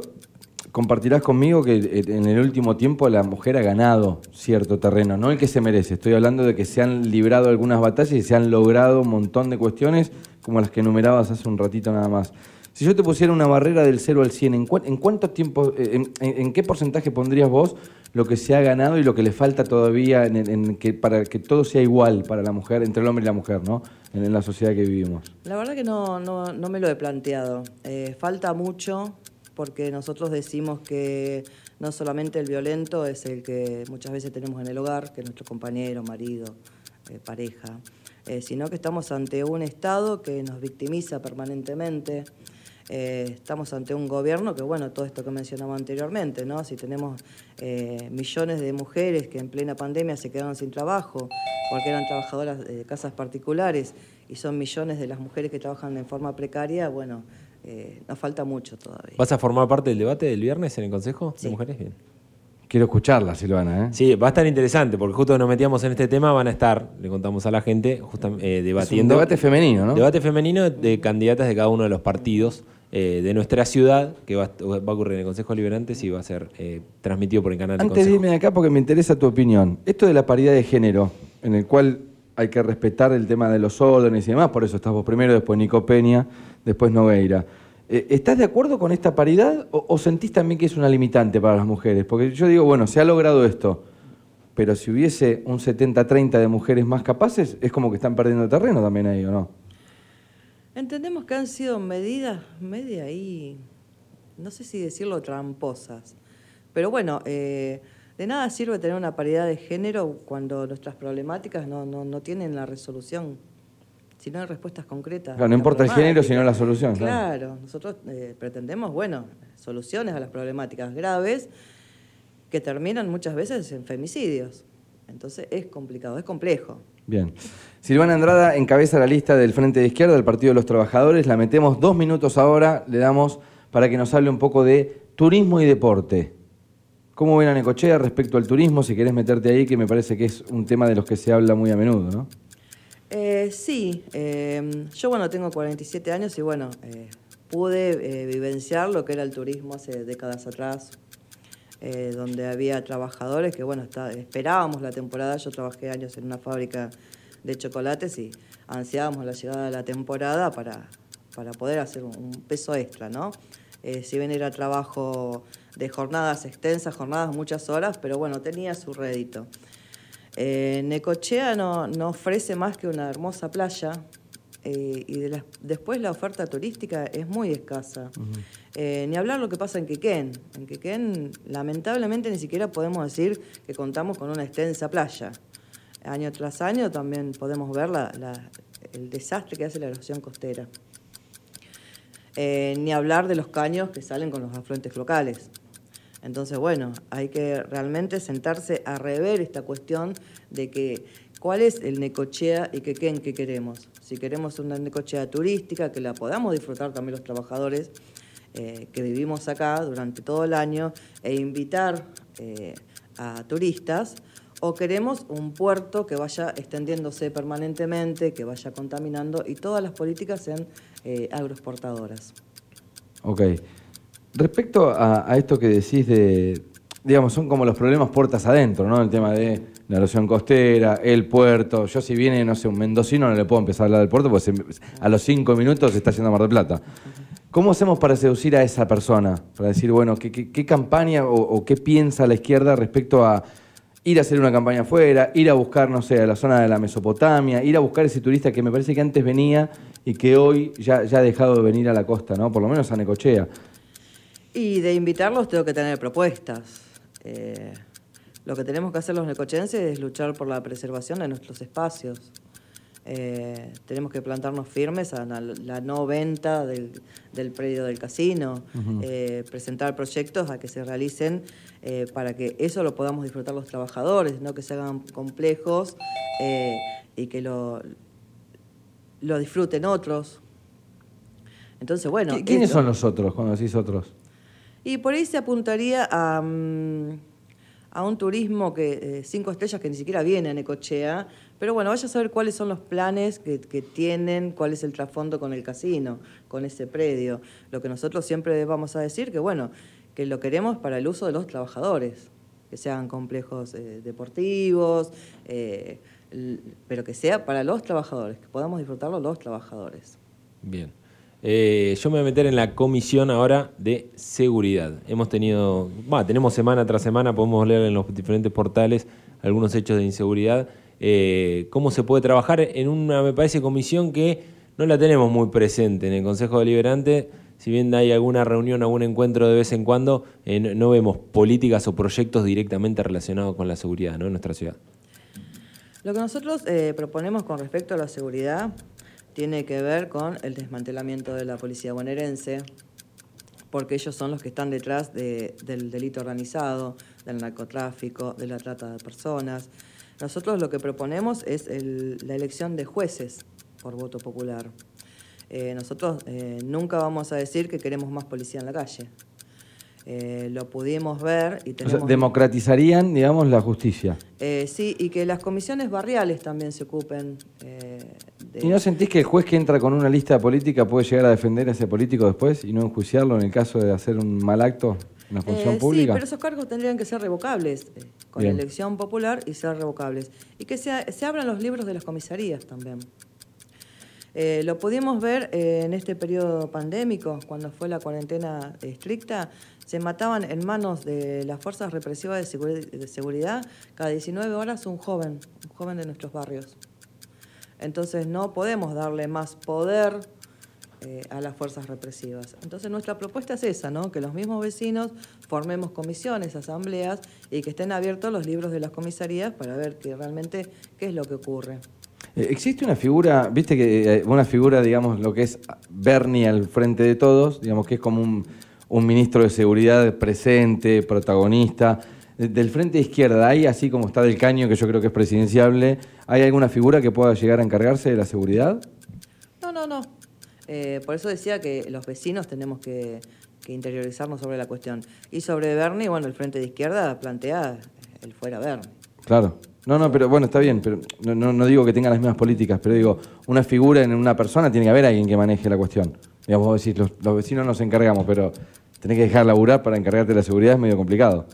compartirás conmigo que eh, en el último tiempo la mujer ha ganado cierto terreno, no el que se merece. Estoy hablando de que se han librado algunas batallas y se han logrado un montón de cuestiones, como las que enumerabas hace un ratito nada más. Si yo te pusiera una barrera del 0 al 100, ¿en, tiempo, eh, en, en- qué porcentaje pondrías vos lo que se ha ganado y lo que le falta todavía para que todo sea igual para la mujer, entre el hombre y la mujer, ¿no? En, en la sociedad que vivimos. La verdad que no, no, no me lo he planteado. Eh, falta mucho porque nosotros decimos que no solamente el violento es el que muchas veces tenemos en el hogar, que es nuestro compañero, marido, eh, pareja, eh, sino que estamos ante un Estado que nos victimiza permanentemente. Eh, estamos ante un gobierno que, bueno, todo esto que mencionaba anteriormente, ¿no? Si tenemos millones de mujeres que en plena pandemia se quedaron sin trabajo porque eran trabajadoras de casas particulares y son millones de las mujeres que trabajan en forma precaria, bueno, eh, nos falta mucho todavía. ¿Vas a formar parte del debate del viernes en el Consejo Sí. de Mujeres? Bien. Quiero escucharla, Silvana, ¿eh? Sí, va a estar interesante porque justo nos metíamos en este tema, van a estar, le contamos a la gente, justamente eh, Es un debatiendo. debate femenino, ¿no? Debate femenino de candidatas de cada uno de los partidos eh, de nuestra ciudad, que va, va, a ocurrir en el Consejo Liberantes y va a ser eh, transmitido por el canal Antes del de Consejo. de acá, porque me interesa tu opinión, esto de la paridad de género, en el cual hay que respetar el tema de los órdenes y demás, por eso estás vos primero, después Nico Peña, después Nogueira. Eh, ¿Estás de acuerdo con esta paridad o, sentís también que es una limitante para las mujeres? Porque yo digo, bueno, se ha logrado esto, pero si hubiese un 70-30 de mujeres más capaces, es como que están perdiendo terreno también ahí, ¿o no? Entendemos que han sido medidas media ahí, no sé si decirlo tramposas, pero bueno, eh, de nada sirve tener una paridad de género cuando nuestras problemáticas no, no, no tienen la resolución, si no hay respuestas concretas. Claro, no importa el género, sino la solución. Claro, nosotros eh, pretendemos, bueno, soluciones a las problemáticas graves que terminan muchas veces en femicidios. Entonces es complicado, es complejo. Bien. Silvana Andrada encabeza la lista del Frente de Izquierda del Partido de los Trabajadores. La metemos dos minutos ahora, le damos para que nos hable un poco de turismo y deporte. ¿Cómo ven a Necochea respecto al turismo? Si querés meterte ahí, que me parece que es un tema de los que se habla muy a menudo, ¿no? Eh, sí, eh, yo bueno, tengo 47 años y bueno, eh, pude eh, vivenciar lo que era el turismo hace décadas atrás, eh, donde había trabajadores que bueno, está- esperábamos la temporada, yo trabajé años en una fábrica de chocolates y ansiábamos la llegada de la temporada para, para poder hacer un, peso extra, ¿no? Si bien era trabajo de jornadas extensas, jornadas muchas horas, pero bueno, tenía su rédito. Eh, Necochea no, no ofrece más que una hermosa playa eh, y de después la oferta turística es muy escasa. Eh, ni hablar lo que pasa en Quequén. En Quequén, lamentablemente, ni siquiera podemos decir que contamos con una extensa playa. Año tras año también podemos ver la- la- el desastre que hace la erosión costera. Ni hablar de los caños que salen con los afluentes locales. Entonces, bueno, hay que realmente sentarse a rever esta cuestión de que cuál es el Necochea y que qué en qué queremos. Si queremos una Necochea turística, que la podamos disfrutar también los trabajadores eh, que vivimos acá durante todo el año e invitar eh, a turistas, o queremos un puerto que vaya extendiéndose permanentemente, que vaya contaminando y todas las políticas sean eh, agroexportadoras. Ok. Respecto a, esto que decís de, digamos, son como los problemas puertas adentro, ¿no? El tema de la erosión costera, el puerto. Yo si viene, no sé, un mendocino no le puedo empezar a hablar del puerto porque a los cinco minutos se está yendo a Mar del Plata. ¿Cómo hacemos para seducir a esa persona? Para decir, bueno, ¿qué, campaña o, o qué piensa la izquierda respecto a ir a hacer una campaña afuera, ir a buscar, no sé, a la zona de la Mesopotamia, ir a buscar ese turista que me parece que antes venía y que hoy ya, ya ha dejado de venir a la costa, ¿no? Por lo menos a Necochea. Y de invitarlos tengo que tener propuestas. Eh, lo que tenemos que hacer los necochenses es luchar por la preservación de nuestros espacios. Eh, tenemos que plantarnos firmes a la, la no venta del, del predio del casino, eh, presentar proyectos a que se realicen eh, para que eso lo podamos disfrutar los trabajadores, no que se hagan complejos y que lo, lo disfruten otros. Entonces, bueno. ¿Qui- ¿Quiénes esto- son los otros cuando decís otros? Y por ahí se apuntaría a, mm, a un turismo que eh, cinco estrellas que ni siquiera viene a Necochea, pero bueno, vaya a saber cuáles son los planes que, que tienen, cuál es el trasfondo con el casino, con ese predio. Lo que nosotros siempre vamos a decir que bueno, que lo queremos para el uso de los trabajadores, que sean complejos eh, deportivos, eh, pero que sea para los trabajadores, que podamos disfrutarlo los trabajadores. Bien. Eh, yo me voy a meter en la comisión ahora de seguridad. Hemos tenido, bah, tenemos semana tras semana, podemos leer en los diferentes portales algunos hechos de inseguridad. Eh, ¿Cómo se puede trabajar en una, me parece, comisión que no la tenemos muy presente en el Consejo Deliberante? Si bien hay alguna reunión, algún encuentro de vez en cuando, eh, no, vemos políticas o proyectos directamente relacionados con la seguridad ¿no? en nuestra ciudad. Lo que nosotros proponemos con respecto a la seguridad tiene que ver con el desmantelamiento de la policía bonaerense, porque ellos son los que están detrás de- del delito organizado, del narcotráfico, de la trata de personas. Nosotros lo que proponemos es el- la elección de jueces por voto popular. Eh, nosotros eh, nunca vamos a decir que queremos más policía en la calle. Eh, lo pudimos ver y O sea, tenemos... democratizarían, digamos, la justicia. Eh, sí, y que las comisiones barriales también se ocupen eh, ¿Y no sentís que el juez que entra con una lista política puede llegar a defender a ese político después y no enjuiciarlo en el caso de hacer un mal acto en la función Eh, pública? Sí, pero esos cargos tendrían que ser revocables, con Bien. elección popular y ser revocables. Y que se, se abran los libros de las comisarías también. Eh, lo pudimos ver eh, en este periodo pandémico, cuando fue la cuarentena estricta, se mataban en manos de las fuerzas represivas de, seguri- de seguridad cada 19 horas un joven, un joven de nuestros barrios. Entonces no podemos darle más poder eh, a las fuerzas represivas. Entonces nuestra propuesta es esa, ¿no? que los mismos vecinos formemos comisiones, asambleas y que estén abiertos los libros de las comisarías para ver que realmente qué es lo que ocurre. Eh, Existe una figura, viste que eh, una figura, digamos, lo que es Bernie al frente de todos, digamos que es como un, un ministro de seguridad presente, protagonista. Del frente de izquierda, ¿hay así como está del caño, que yo creo que es presidenciable, ¿hay alguna figura que pueda llegar a encargarse de la seguridad? No, no, no. Eh, por eso decía que los vecinos tenemos que, que interiorizarnos sobre la cuestión. Y sobre Bernie, bueno, el Frente de Izquierda plantea el fuera Bernie. Claro. No, no, pero bueno, está bien, pero no, no, no digo que tengan las mismas políticas, pero digo, una figura en una persona tiene que haber alguien que maneje la cuestión. Digamos, vos decís, los, los vecinos nos encargamos, pero tenés que dejar laburar para encargarte de la seguridad es medio complicado.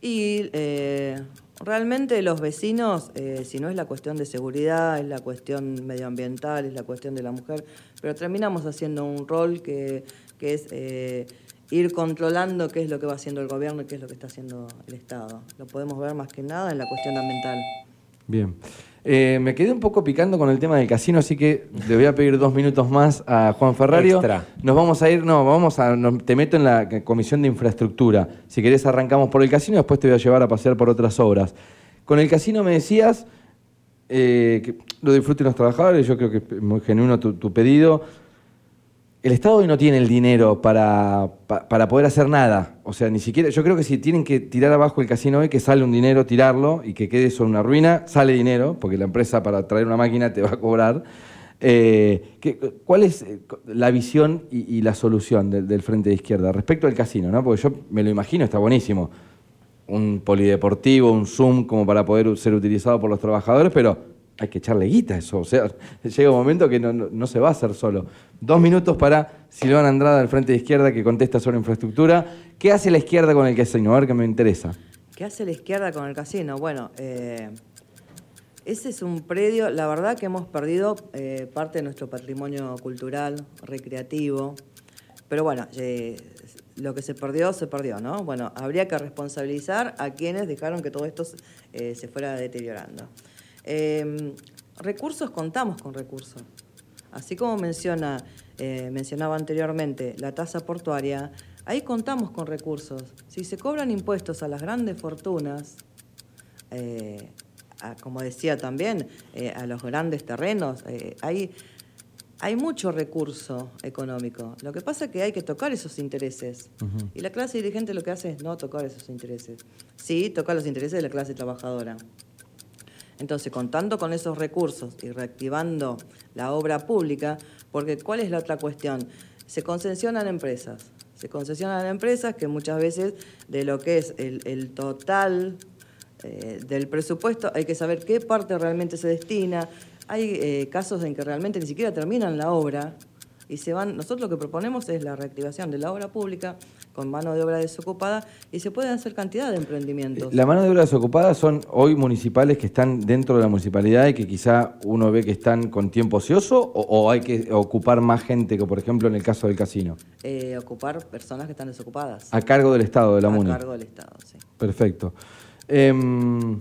Y eh, realmente los vecinos, eh, si no es la cuestión de seguridad, es la cuestión medioambiental, es la cuestión de la mujer, pero terminamos haciendo un rol que, que es eh, ir controlando qué es lo que va haciendo el gobierno y qué es lo que está haciendo el Estado. Lo podemos ver más que nada en la cuestión ambiental. Bien. Eh, me quedé un poco picando con el tema del casino, así que le voy a pedir dos minutos más a Juan Ferrario. Extra. Nos vamos a ir, no, vamos a, nos- te meto en la comisión de infraestructura. Si querés arrancamos por el casino, después te voy a llevar a pasear por otras obras. Con el casino me decías eh, que lo disfruten los trabajadores, yo creo que es muy genuino tu, tu pedido. El Estado hoy no tiene el dinero para, pa- para poder hacer nada. O sea, ni siquiera. Yo creo que si tienen que tirar abajo el casino hoy, que sale un dinero, tirarlo y que quede sobre una ruina, sale dinero, porque la empresa para traer una máquina te va a cobrar. Eh, ¿qué- ¿Cuál es eh, la visión y, y la solución del, del Frente de Izquierda respecto al casino? ¿no? Porque yo me lo imagino, está buenísimo. Un polideportivo, un Zoom como para poder ser utilizado por los trabajadores, pero hay que echarle guita a eso. O sea, llega un momento que no, no- se va a hacer solo. Dos minutos para Silvana Andrada del Frente de Izquierda que contesta sobre infraestructura. ¿Qué hace la izquierda con el casino? A ver que me interesa. ¿Qué hace la izquierda con el casino? Bueno, eh, ese es un predio, la verdad que hemos perdido eh, parte de nuestro patrimonio cultural, recreativo, pero bueno, eh, lo que se perdió, se perdió, ¿no? Bueno, habría que responsabilizar a quienes dejaron que todo esto se fuera deteriorando. Eh, recursos, contamos con recursos. Así como menciona, eh, mencionaba anteriormente la tasa portuaria, ahí contamos con recursos. Si se cobran impuestos a las grandes fortunas, eh, a- como decía también, eh, a los grandes terrenos, hay, hay mucho recurso económico. Lo que pasa es que hay que tocar esos intereses. Y la clase dirigente lo que hace es no tocar esos intereses. Sí, tocar los intereses de la clase trabajadora. Entonces, contando con esos recursos y reactivando la obra pública, porque ¿cuál es la otra cuestión? Se concesionan empresas. Se concesionan empresas que muchas veces de lo que es el, total eh, del presupuesto hay que saber qué parte realmente se destina. Hay eh, casos en que realmente ni siquiera terminan la obra y se van. Nosotros lo que proponemos es la reactivación de la obra pública con mano de obra desocupada y se pueden hacer cantidad de emprendimientos. La mano de obra desocupada son hoy municipales que están dentro de la municipalidad y que quizá uno ve que están con tiempo ocioso o, o hay que ocupar más gente que, por ejemplo, en el caso del casino. Eh, ocupar personas que están desocupadas. A cargo del Estado, de la a MUNI. cargo del Estado, sí. Perfecto. Em,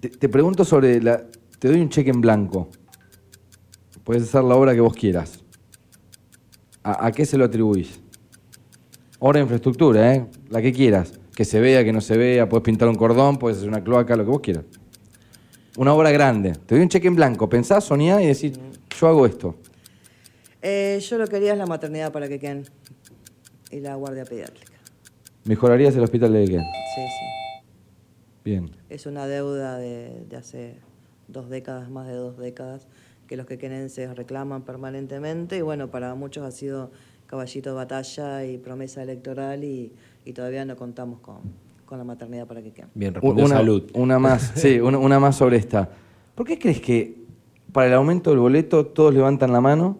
te, te pregunto sobre la. Te doy un cheque en blanco. Puedes hacer la obra que vos quieras. ¿A, a qué se lo atribuís? Obra de infraestructura, ¿eh? La que quieras. Que se vea, que no se vea, puedes pintar un cordón, puedes hacer una cloaca, lo que vos quieras. Una obra grande. Te doy un cheque en blanco. Pensá, soñá y decís, yo hago esto. Eh, yo lo que haría es la maternidad para que queden y la guardia pediátrica. ¿Mejorarías el hospital de qué? Sí, sí. Bien. Es una deuda de, de hace dos décadas, más de dos décadas, que los quequenenses reclaman permanentemente y bueno, para muchos ha sido caballito de batalla y promesa electoral y, y todavía no contamos con, con la maternidad para que queden. Bien, una, salud. Una más, sí, una, una más sobre esta. ¿Por qué crees que para el aumento del boleto todos levantan la mano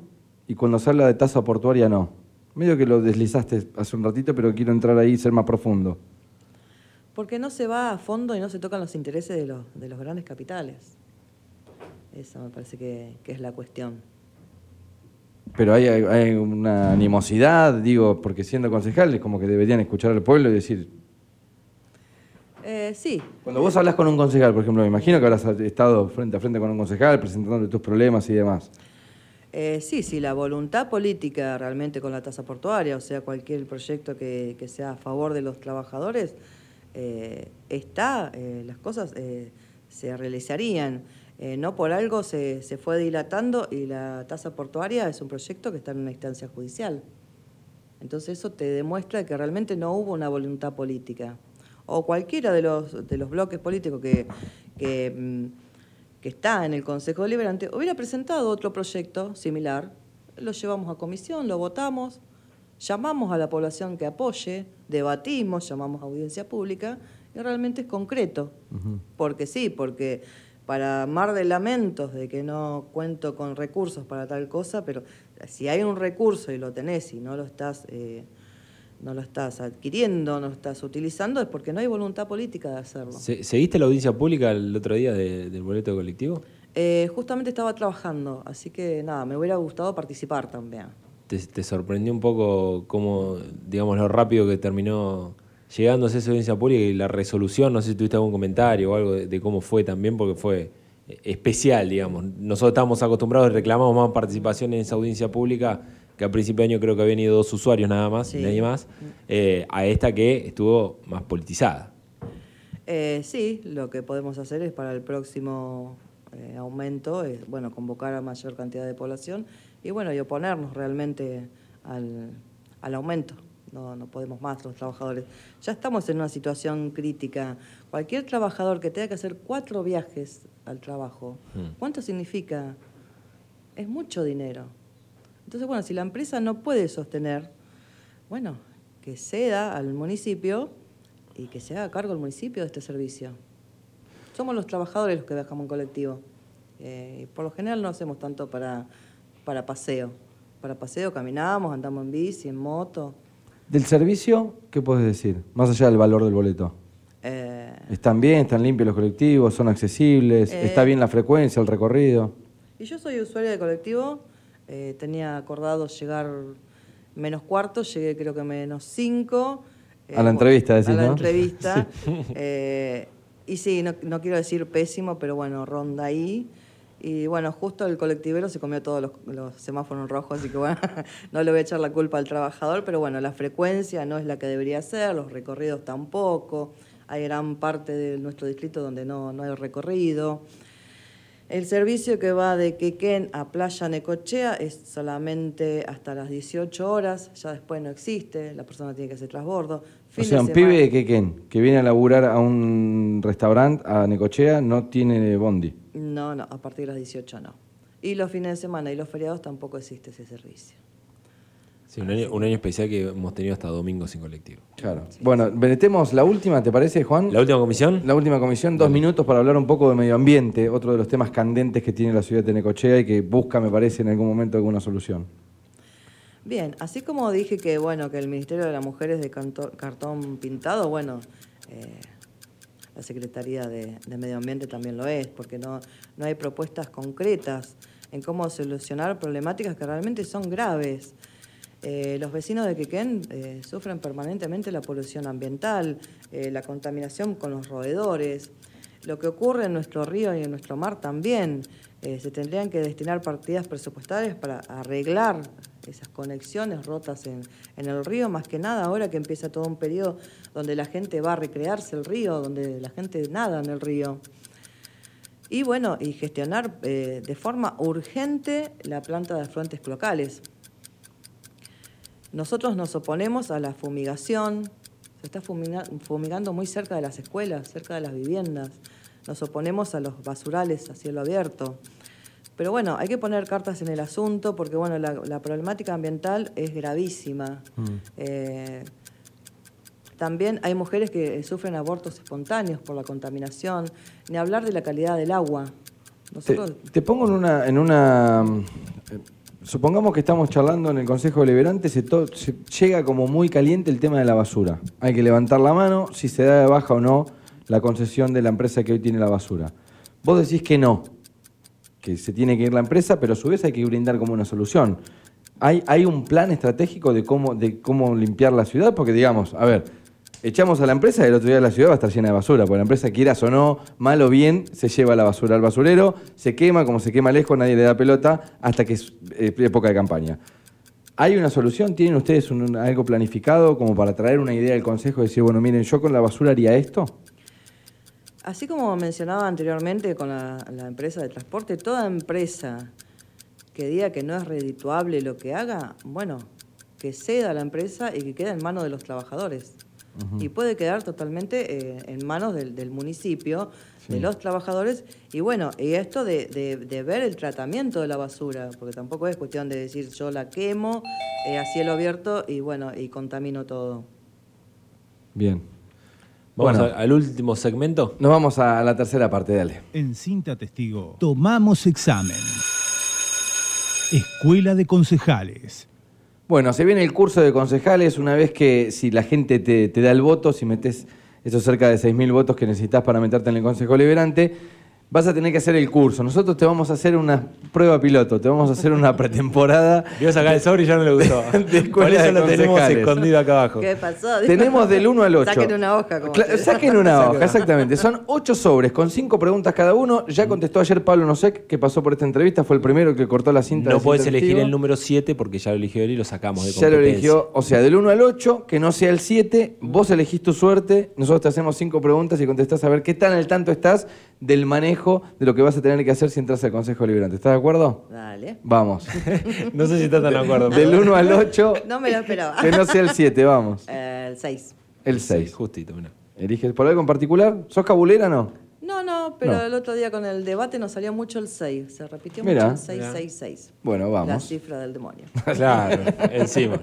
y cuando se habla de tasa portuaria no. Medio que lo deslizaste hace un ratito, pero quiero entrar ahí y ser más profundo. Porque no se va a fondo y no se tocan los intereses de los, de los grandes capitales. Esa me parece que, que es la cuestión. Pero hay, hay una animosidad, digo, porque siendo concejales como que deberían escuchar al pueblo y decir... Eh, sí, Cuando vos hablas con un concejal, por ejemplo, me imagino que habrás estado frente a frente con un concejal presentándole tus problemas y demás. Eh, sí, sí, la voluntad política realmente con la tasa portuaria, o sea, cualquier proyecto que, que sea a favor de los trabajadores, eh, está, eh, las cosas eh, se realizarían. Eh, no por algo se, se fue dilatando y la tasa portuaria es un proyecto que está en una instancia judicial. Entonces eso te demuestra que realmente no hubo una voluntad política. O cualquiera de los, de los bloques políticos que, que, mm, que está en el Consejo Deliberante hubiera presentado otro proyecto similar, lo llevamos a comisión, lo votamos, llamamos a la población que apoye, debatimos, llamamos a audiencia pública y realmente es concreto. Porque sí, porque para mar de lamentos de que no cuento con recursos para tal cosa, pero si hay un recurso y lo tenés y no lo estás, eh, no lo estás adquiriendo, no lo estás utilizando, es porque no hay voluntad política de hacerlo. Se- ¿Seguiste la audiencia pública el otro día de- del boleto colectivo? Eh, justamente estaba trabajando, así que nada, me hubiera gustado participar también. ¿Te, te sorprendió un poco cómo, digamos, lo rápido que terminó llegándose esa audiencia pública y la resolución? No sé si tuviste algún comentario o algo de, de cómo fue también, porque fue eh, especial, digamos. Nosotros estábamos acostumbrados y reclamamos más participación en esa audiencia pública, que al principio de año creo que habían ido dos usuarios nada más, Sí. y nadie más, eh, a esta que estuvo más politizada. Eh, sí, lo que podemos hacer es para el próximo eh, aumento, es, bueno, convocar a mayor cantidad de población y bueno, y oponernos realmente al, al aumento. No, no podemos más los trabajadores. Ya estamos en una situación crítica. Cualquier trabajador que tenga que hacer cuatro viajes al trabajo, Mm. ¿cuánto significa? Es mucho dinero. Entonces, bueno, si la empresa no puede sostener, bueno, que ceda al municipio y que se haga cargo el municipio de este servicio. Somos los trabajadores los que viajamos en colectivo. Eh, por lo general no hacemos tanto para, para paseo. Para paseo caminamos, andamos en bici, en moto. Del servicio, ¿qué puedes decir? Más allá del valor del boleto. Eh, ¿Están bien? ¿Están limpios los colectivos? ¿Son accesibles? Eh. ¿Está bien la frecuencia, el recorrido? y yo soy usuaria de colectivo. eh, tenía acordado llegar menos cuarto, llegué creo que menos cinco. A la entrevista, decís, A la ¿no? entrevista. Y sí, no, no quiero decir pésimo, pero bueno, ronda ahí. Y bueno, justo el colectivero se comió todos los, semáforos rojos, así que bueno, no le voy a echar la culpa al trabajador, pero bueno, la frecuencia no es la que debería ser, los recorridos tampoco. Hay gran parte de nuestro distrito donde no, no hay recorrido. El servicio que va de Quequén a Playa Necochea es solamente hasta las 18 horas, ya después no existe, la persona tiene que hacer transbordo. O sea, un semana- pibe de Quequén que viene a laburar a un restaurante, a Necochea, no tiene bondi. No, no, a partir de las 18 no. Y los fines de semana y los feriados tampoco existe ese servicio. Sí, un año, un año especial que hemos tenido hasta domingo sin colectivo. Claro. Bueno, metemos la última, ¿te parece, Juan? ¿La última comisión? La última comisión, dos minutos para hablar un poco de medio ambiente, otro de los temas candentes que tiene la ciudad de Necochea y que busca, me parece, en algún momento alguna solución. Bien, así como dije que bueno que el Ministerio de la Mujer es de canto- cartón pintado, bueno, eh, la Secretaría de, de Medio Ambiente también lo es, porque no, no hay propuestas concretas en cómo solucionar problemáticas que realmente son graves. Eh, los vecinos de Quequén eh, sufren permanentemente la polución ambiental, eh, la contaminación con los roedores. Lo que ocurre en nuestro río y en nuestro mar también. Se tendrían que destinar partidas presupuestarias para arreglar esas conexiones rotas en, en el río, más que nada ahora que empieza todo un periodo donde la gente va a recrearse el río, donde la gente nada en el río. Y bueno, y gestionar de forma urgente la planta de afluentes cloacales. Nosotros nos oponemos a la fumigación, se está fumigando muy cerca de las escuelas, cerca de las viviendas. Nos oponemos a los basurales a cielo abierto. Pero bueno, hay que poner cartas en el asunto porque bueno, la, la problemática ambiental es gravísima. Eh, también hay mujeres que sufren abortos espontáneos por la contaminación, ni hablar de la calidad del agua. Te, Nosotros, te pongo en una, en una supongamos que estamos charlando en el Consejo Deliberante, se, se llega como muy caliente el tema de la basura. Hay que levantar la mano si se da de baja o no la concesión de la empresa que hoy tiene la basura. Vos decís que no, que se tiene que ir la empresa, pero a su vez hay que brindar como una solución. ¿Hay, un plan estratégico de cómo limpiar la ciudad? Porque digamos, a ver, echamos a la empresa y el otro día la ciudad va a estar llena de basura, porque la empresa, quieras o no, mal o bien, se lleva la basura al basurero, se quema, como se quema lejos, nadie le da pelota, hasta que es eh, época de campaña. ¿Hay una solución? ¿Tienen ustedes un- algo planificado como para traer una idea al Consejo y decir, bueno, miren, yo con la basura haría esto? así como mencionaba anteriormente con la, la empresa de transporte, toda empresa que diga que no es redituable lo que haga, bueno, que ceda a la empresa y que quede en manos de los trabajadores. Y puede quedar totalmente eh, en manos del, del municipio, de los trabajadores. Y bueno, y esto de, de- de ver el tratamiento de la basura, porque tampoco es cuestión de decir yo la quemo eh, a cielo abierto y bueno, y contamino todo. Bien. Vamos Bueno. al último segmento. Nos vamos a la tercera parte, dale. En Cinta Testigo, tomamos examen. Escuela de Concejales. Bueno, se viene el curso de concejales. Una vez que si la gente te, te da el voto, si metes esos cerca de 6.000 votos que necesitas para meterte en el Consejo Liberante, vas a tener que hacer el curso. Nosotros te vamos a hacer una prueba piloto, te vamos a hacer una pretemporada. Voy a sacar el sobre y ya no le gustó. De escuela Por eso de lo tenemos escondido acá abajo. ¿Qué pasó? Tenemos del 1 al 8. Saquen una hoja. Como Cla- Saquen una hoja, exactamente. Son ocho sobres con cinco preguntas cada uno. Ya contestó ayer Pablo Nosek, que pasó por esta entrevista, fue el primero que cortó la cinta. No de puedes elegir el número 7 porque ya lo eligió él y lo sacamos de Ya lo eligió, o sea, del 1 al 8, que no sea el 7, vos elegís tu suerte, nosotros te hacemos cinco preguntas y contestás a ver qué tan al tanto estás del manejo de lo que vas a tener que hacer si entras al Consejo Liberante. ¿Estás de acuerdo? Dale. Vamos. No sé si estás tan de acuerdo. Del 1 al 8, No me lo esperaba. que no sea el 7, vamos. Eh, el 6. El Sí, 6. justito, mirá. ¿Eliges por algo en particular? ¿Sos cabulera o no? No, no, pero No. el otro día con el debate nos salió mucho el 6. Se repitió Mirá. mucho el 666. Bueno, La vamos. cifra del demonio. Claro, encima.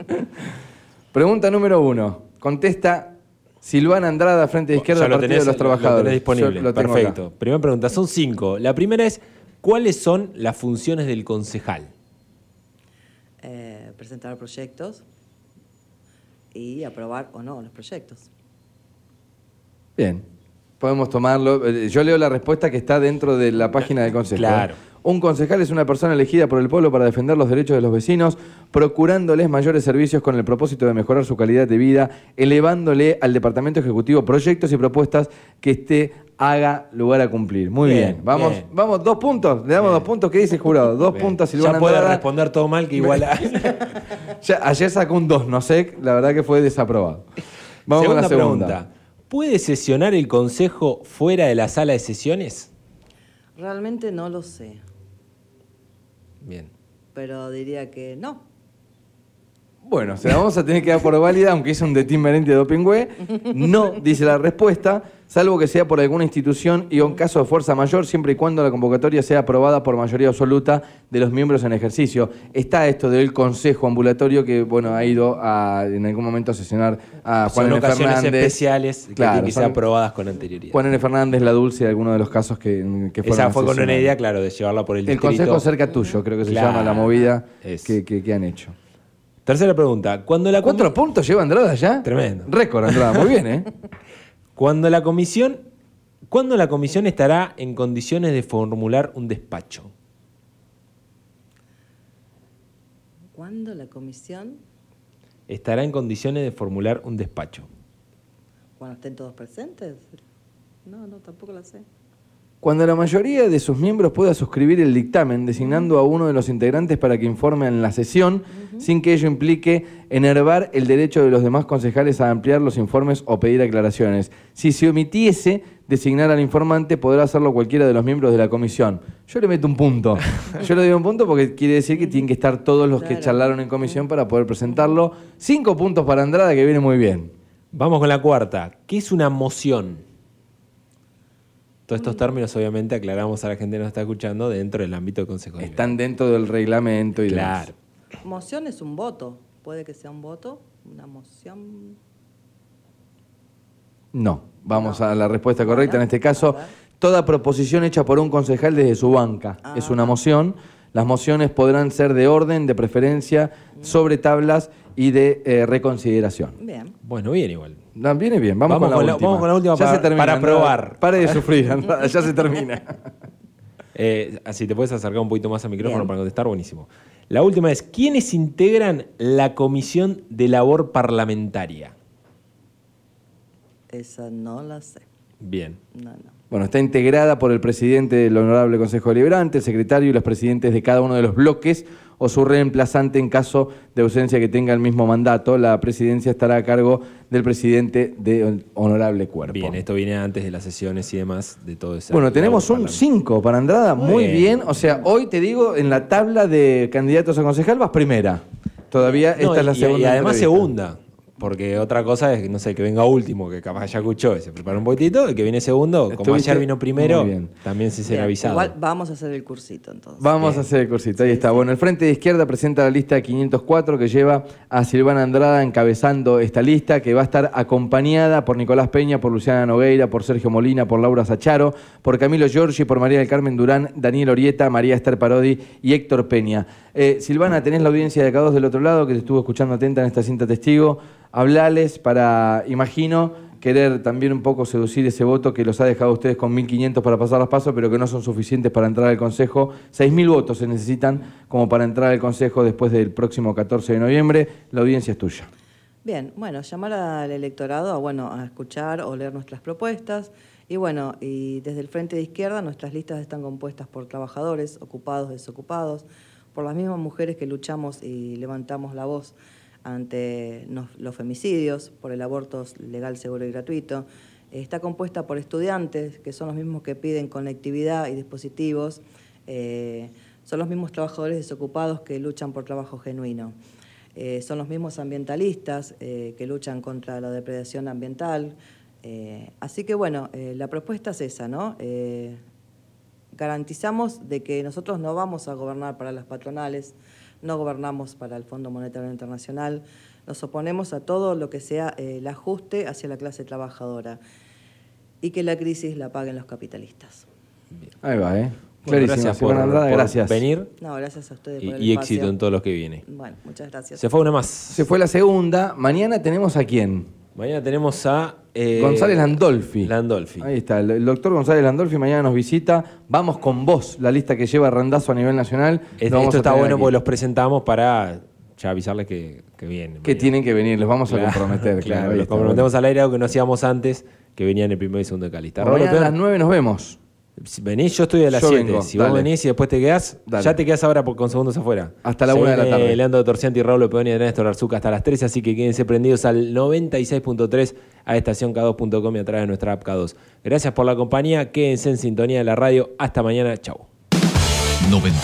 Pregunta número 1. Contesta Silvana Andrada, frente de izquierda del lo Partido tenés, de los lo Trabajadores. tenés disponible. Lo tengo Perfecto. acá. Primera pregunta, son cinco. La primera es, ¿cuáles son las funciones del concejal? Eh, presentar proyectos y aprobar o no los proyectos. Bien. Podemos tomarlo. Eh, Yo leo la respuesta que está dentro de la página del Consejo. Claro. Un concejal es una persona elegida por el pueblo para defender los derechos de los vecinos, procurándoles mayores servicios con el propósito de mejorar su calidad de vida, elevándole al Departamento Ejecutivo proyectos y propuestas que éste haga lugar a cumplir. Muy bien. Bien, Vamos, bien. vamos, dos puntos. Le damos dos puntos. ¿Qué dice el jurado? Dos Bien. puntos Silvana Ya puede Andrada. responder todo mal que igual a... Ya- ayer sacó un 2, no sé, la verdad que fue desaprobado. Vamos con la segunda. pregunta. ¿Puede sesionar el consejo fuera de la sala de sesiones? Realmente no lo sé, Bien. pero diría que no. Bueno, se la vamos a tener que dar por válida, aunque es un de Tim de Dopingüe. No, dice la respuesta, salvo que sea por alguna institución y en caso de fuerza mayor, siempre y cuando la convocatoria sea aprobada por mayoría absoluta de los miembros en ejercicio. Está esto del consejo ambulatorio que, bueno, ha ido a, en algún momento a sesionar a Juan son N. ocasiones Fernández. especiales que Claro, tienen que ser aprobadas con anterioridad. Juan N. Fernández, la Dulce, algunos de los casos que, que fueron Esa fue con una idea, claro, de llevarla por el El distrito. consejo cerca tuyo, creo que se Claro, llama la movida que, que- que han hecho. Tercera pregunta. Cuando la, ¿Cuatro puntos lleva Andrada ya? Tremendo. Récord, Andrada, muy bien, ¿eh? cuando la comisión... ¿Cuándo la comisión estará en condiciones de formular un despacho? ¿Cuándo la comisión? Estará en condiciones de formular un despacho. Cuando estén todos presentes. No, no, tampoco la sé. Cuando la mayoría de sus miembros pueda suscribir el dictamen, designando a uno de los integrantes para que informe en la sesión, sin que ello implique enervar el derecho de los demás concejales a ampliar los informes o pedir aclaraciones. Si se omitiese designar al informante, podrá hacerlo cualquiera de los miembros de la comisión. Yo le meto un punto. Yo le doy un punto porque quiere decir que tienen que estar todos los que charlaron en comisión para poder presentarlo. Cinco puntos para Andrada, que viene muy bien. Vamos con la cuarta. ¿Qué es una moción? Todos estos términos, obviamente, aclaramos a la gente que nos está escuchando dentro del ámbito del Consejo de Están dentro del reglamento y demás. Claro. Moción es un voto. Puede que sea un voto, una moción. No. Vamos a la respuesta correcta en este caso. Toda proposición hecha por un concejal desde su banca. Es una moción. Las mociones podrán ser de orden, de preferencia, sobre tablas y de eh, reconsideración. Bien. Bueno, bien igual. No, viene bien, vamos, Vamos con, la con la- última. vamos con la última Ya para- se termina, para probar. Pare de sufrir, ya se termina. Eh, así te puedes acercar un poquito más al micrófono Bien. para contestar, buenísimo. La última es, ¿quiénes integran la Comisión de Labor Parlamentaria? Esa no la sé. Bien. No, no. Bueno, está integrada por el presidente del Honorable Consejo Deliberante, el secretario y los presidentes de cada uno de los bloques o su reemplazante en caso de ausencia que tenga el mismo mandato. La presidencia estará a cargo del presidente del Honorable Cuerpo. Bien, esto viene antes de las sesiones y demás, de todo eso. Bueno, tenemos un 5 para Andrada, Muy bien. bien. O sea, hoy te digo, en la tabla de candidatos a concejal vas primera. Todavía No, esta es la segunda. Y además entrevista. segunda. Porque otra cosa es, que, no sé, que venga último, que capaz ya escuchó y se prepara un poquitito, el que viene segundo, como Estuviste ayer vino primero, muy bien. también se será avisado. Igual vamos a hacer el cursito entonces. Vamos a hacer el cursito, ahí está. Bueno, el Frente de Izquierda presenta la lista 504 que lleva a Silvana Andrada encabezando esta lista, que va a estar acompañada por Nicolás Peña, por Luciana Nogueira, por Sergio Molina, por Laura Sacharo, por Camilo Giorgi, por María del Carmen Durán, Daniel Orieta, María Esther Parodi y Héctor Peña. Eh, Silvana, tenés la audiencia de K2 del otro lado, que te estuvo escuchando atenta en esta cinta testigo. Hablales para, imagino, querer también un poco seducir ese voto que los ha dejado ustedes con 1.500 para pasar las pasos, pero que no son suficientes para entrar al Consejo. 6.000 votos se necesitan como para entrar al Consejo después del próximo 14 de noviembre. La audiencia es tuya. Bien, bueno, llamar al electorado a, bueno, a escuchar o leer nuestras propuestas. Y bueno, y desde el Frente de Izquierda nuestras listas están compuestas por trabajadores, ocupados, desocupados, por las mismas mujeres que luchamos y levantamos la voz ante los femicidios, por el aborto legal, seguro y gratuito. Está compuesta por estudiantes, que son los mismos que piden conectividad y dispositivos. Eh, son los mismos trabajadores desocupados que luchan por trabajo genuino. Eh, son los mismos ambientalistas eh, que luchan contra la depredación ambiental. Así que bueno, la propuesta es esa, ¿no? Garantizamos de que nosotros no vamos a gobernar para las patronales, no gobernamos para el Fondo Monetario Internacional, nos oponemos a todo lo que sea eh, el ajuste hacia la clase trabajadora y que la crisis la paguen los capitalistas. Ahí va, ¿eh? Bueno, Clarísimo. gracias por, Silvana Andrada, por gracias. venir No, gracias a ustedes y, por el y éxito en todos los que viene. Bueno, muchas gracias. Se fue una más. Se fue la segunda. Mañana tenemos a quién? Mañana tenemos a... eh, González Landolfi. Landolfi. Ahí está, el, el doctor González Landolfi mañana nos visita. Vamos con vos, la lista que lleva Randazo a nivel nacional. Es- vamos esto está bueno aquí. porque los presentamos para ya avisarles que, que vienen. Que tienen que venir, los vamos a comprometer. Claro, los comprometemos al aire algo que no hacíamos antes, que venían el primero y segundo de Calista. Mañana a las Peón, 9 nos vemos. Si venís, yo estoy a las Yo 7. vengo, Si dale. vos venís y después te quedás, Dale. ya te quedás ahora por- con segundos afuera. Hasta la Se una de la viene tarde. Leandro Torcianti, Raúl Peón y Néstor Arzuca hasta las 13, así que quédense prendidos al 96.3 a estacionk2.com y a través de nuestra app K2. Gracias por la compañía, quédense en sintonía de la radio. Hasta mañana, chau. 90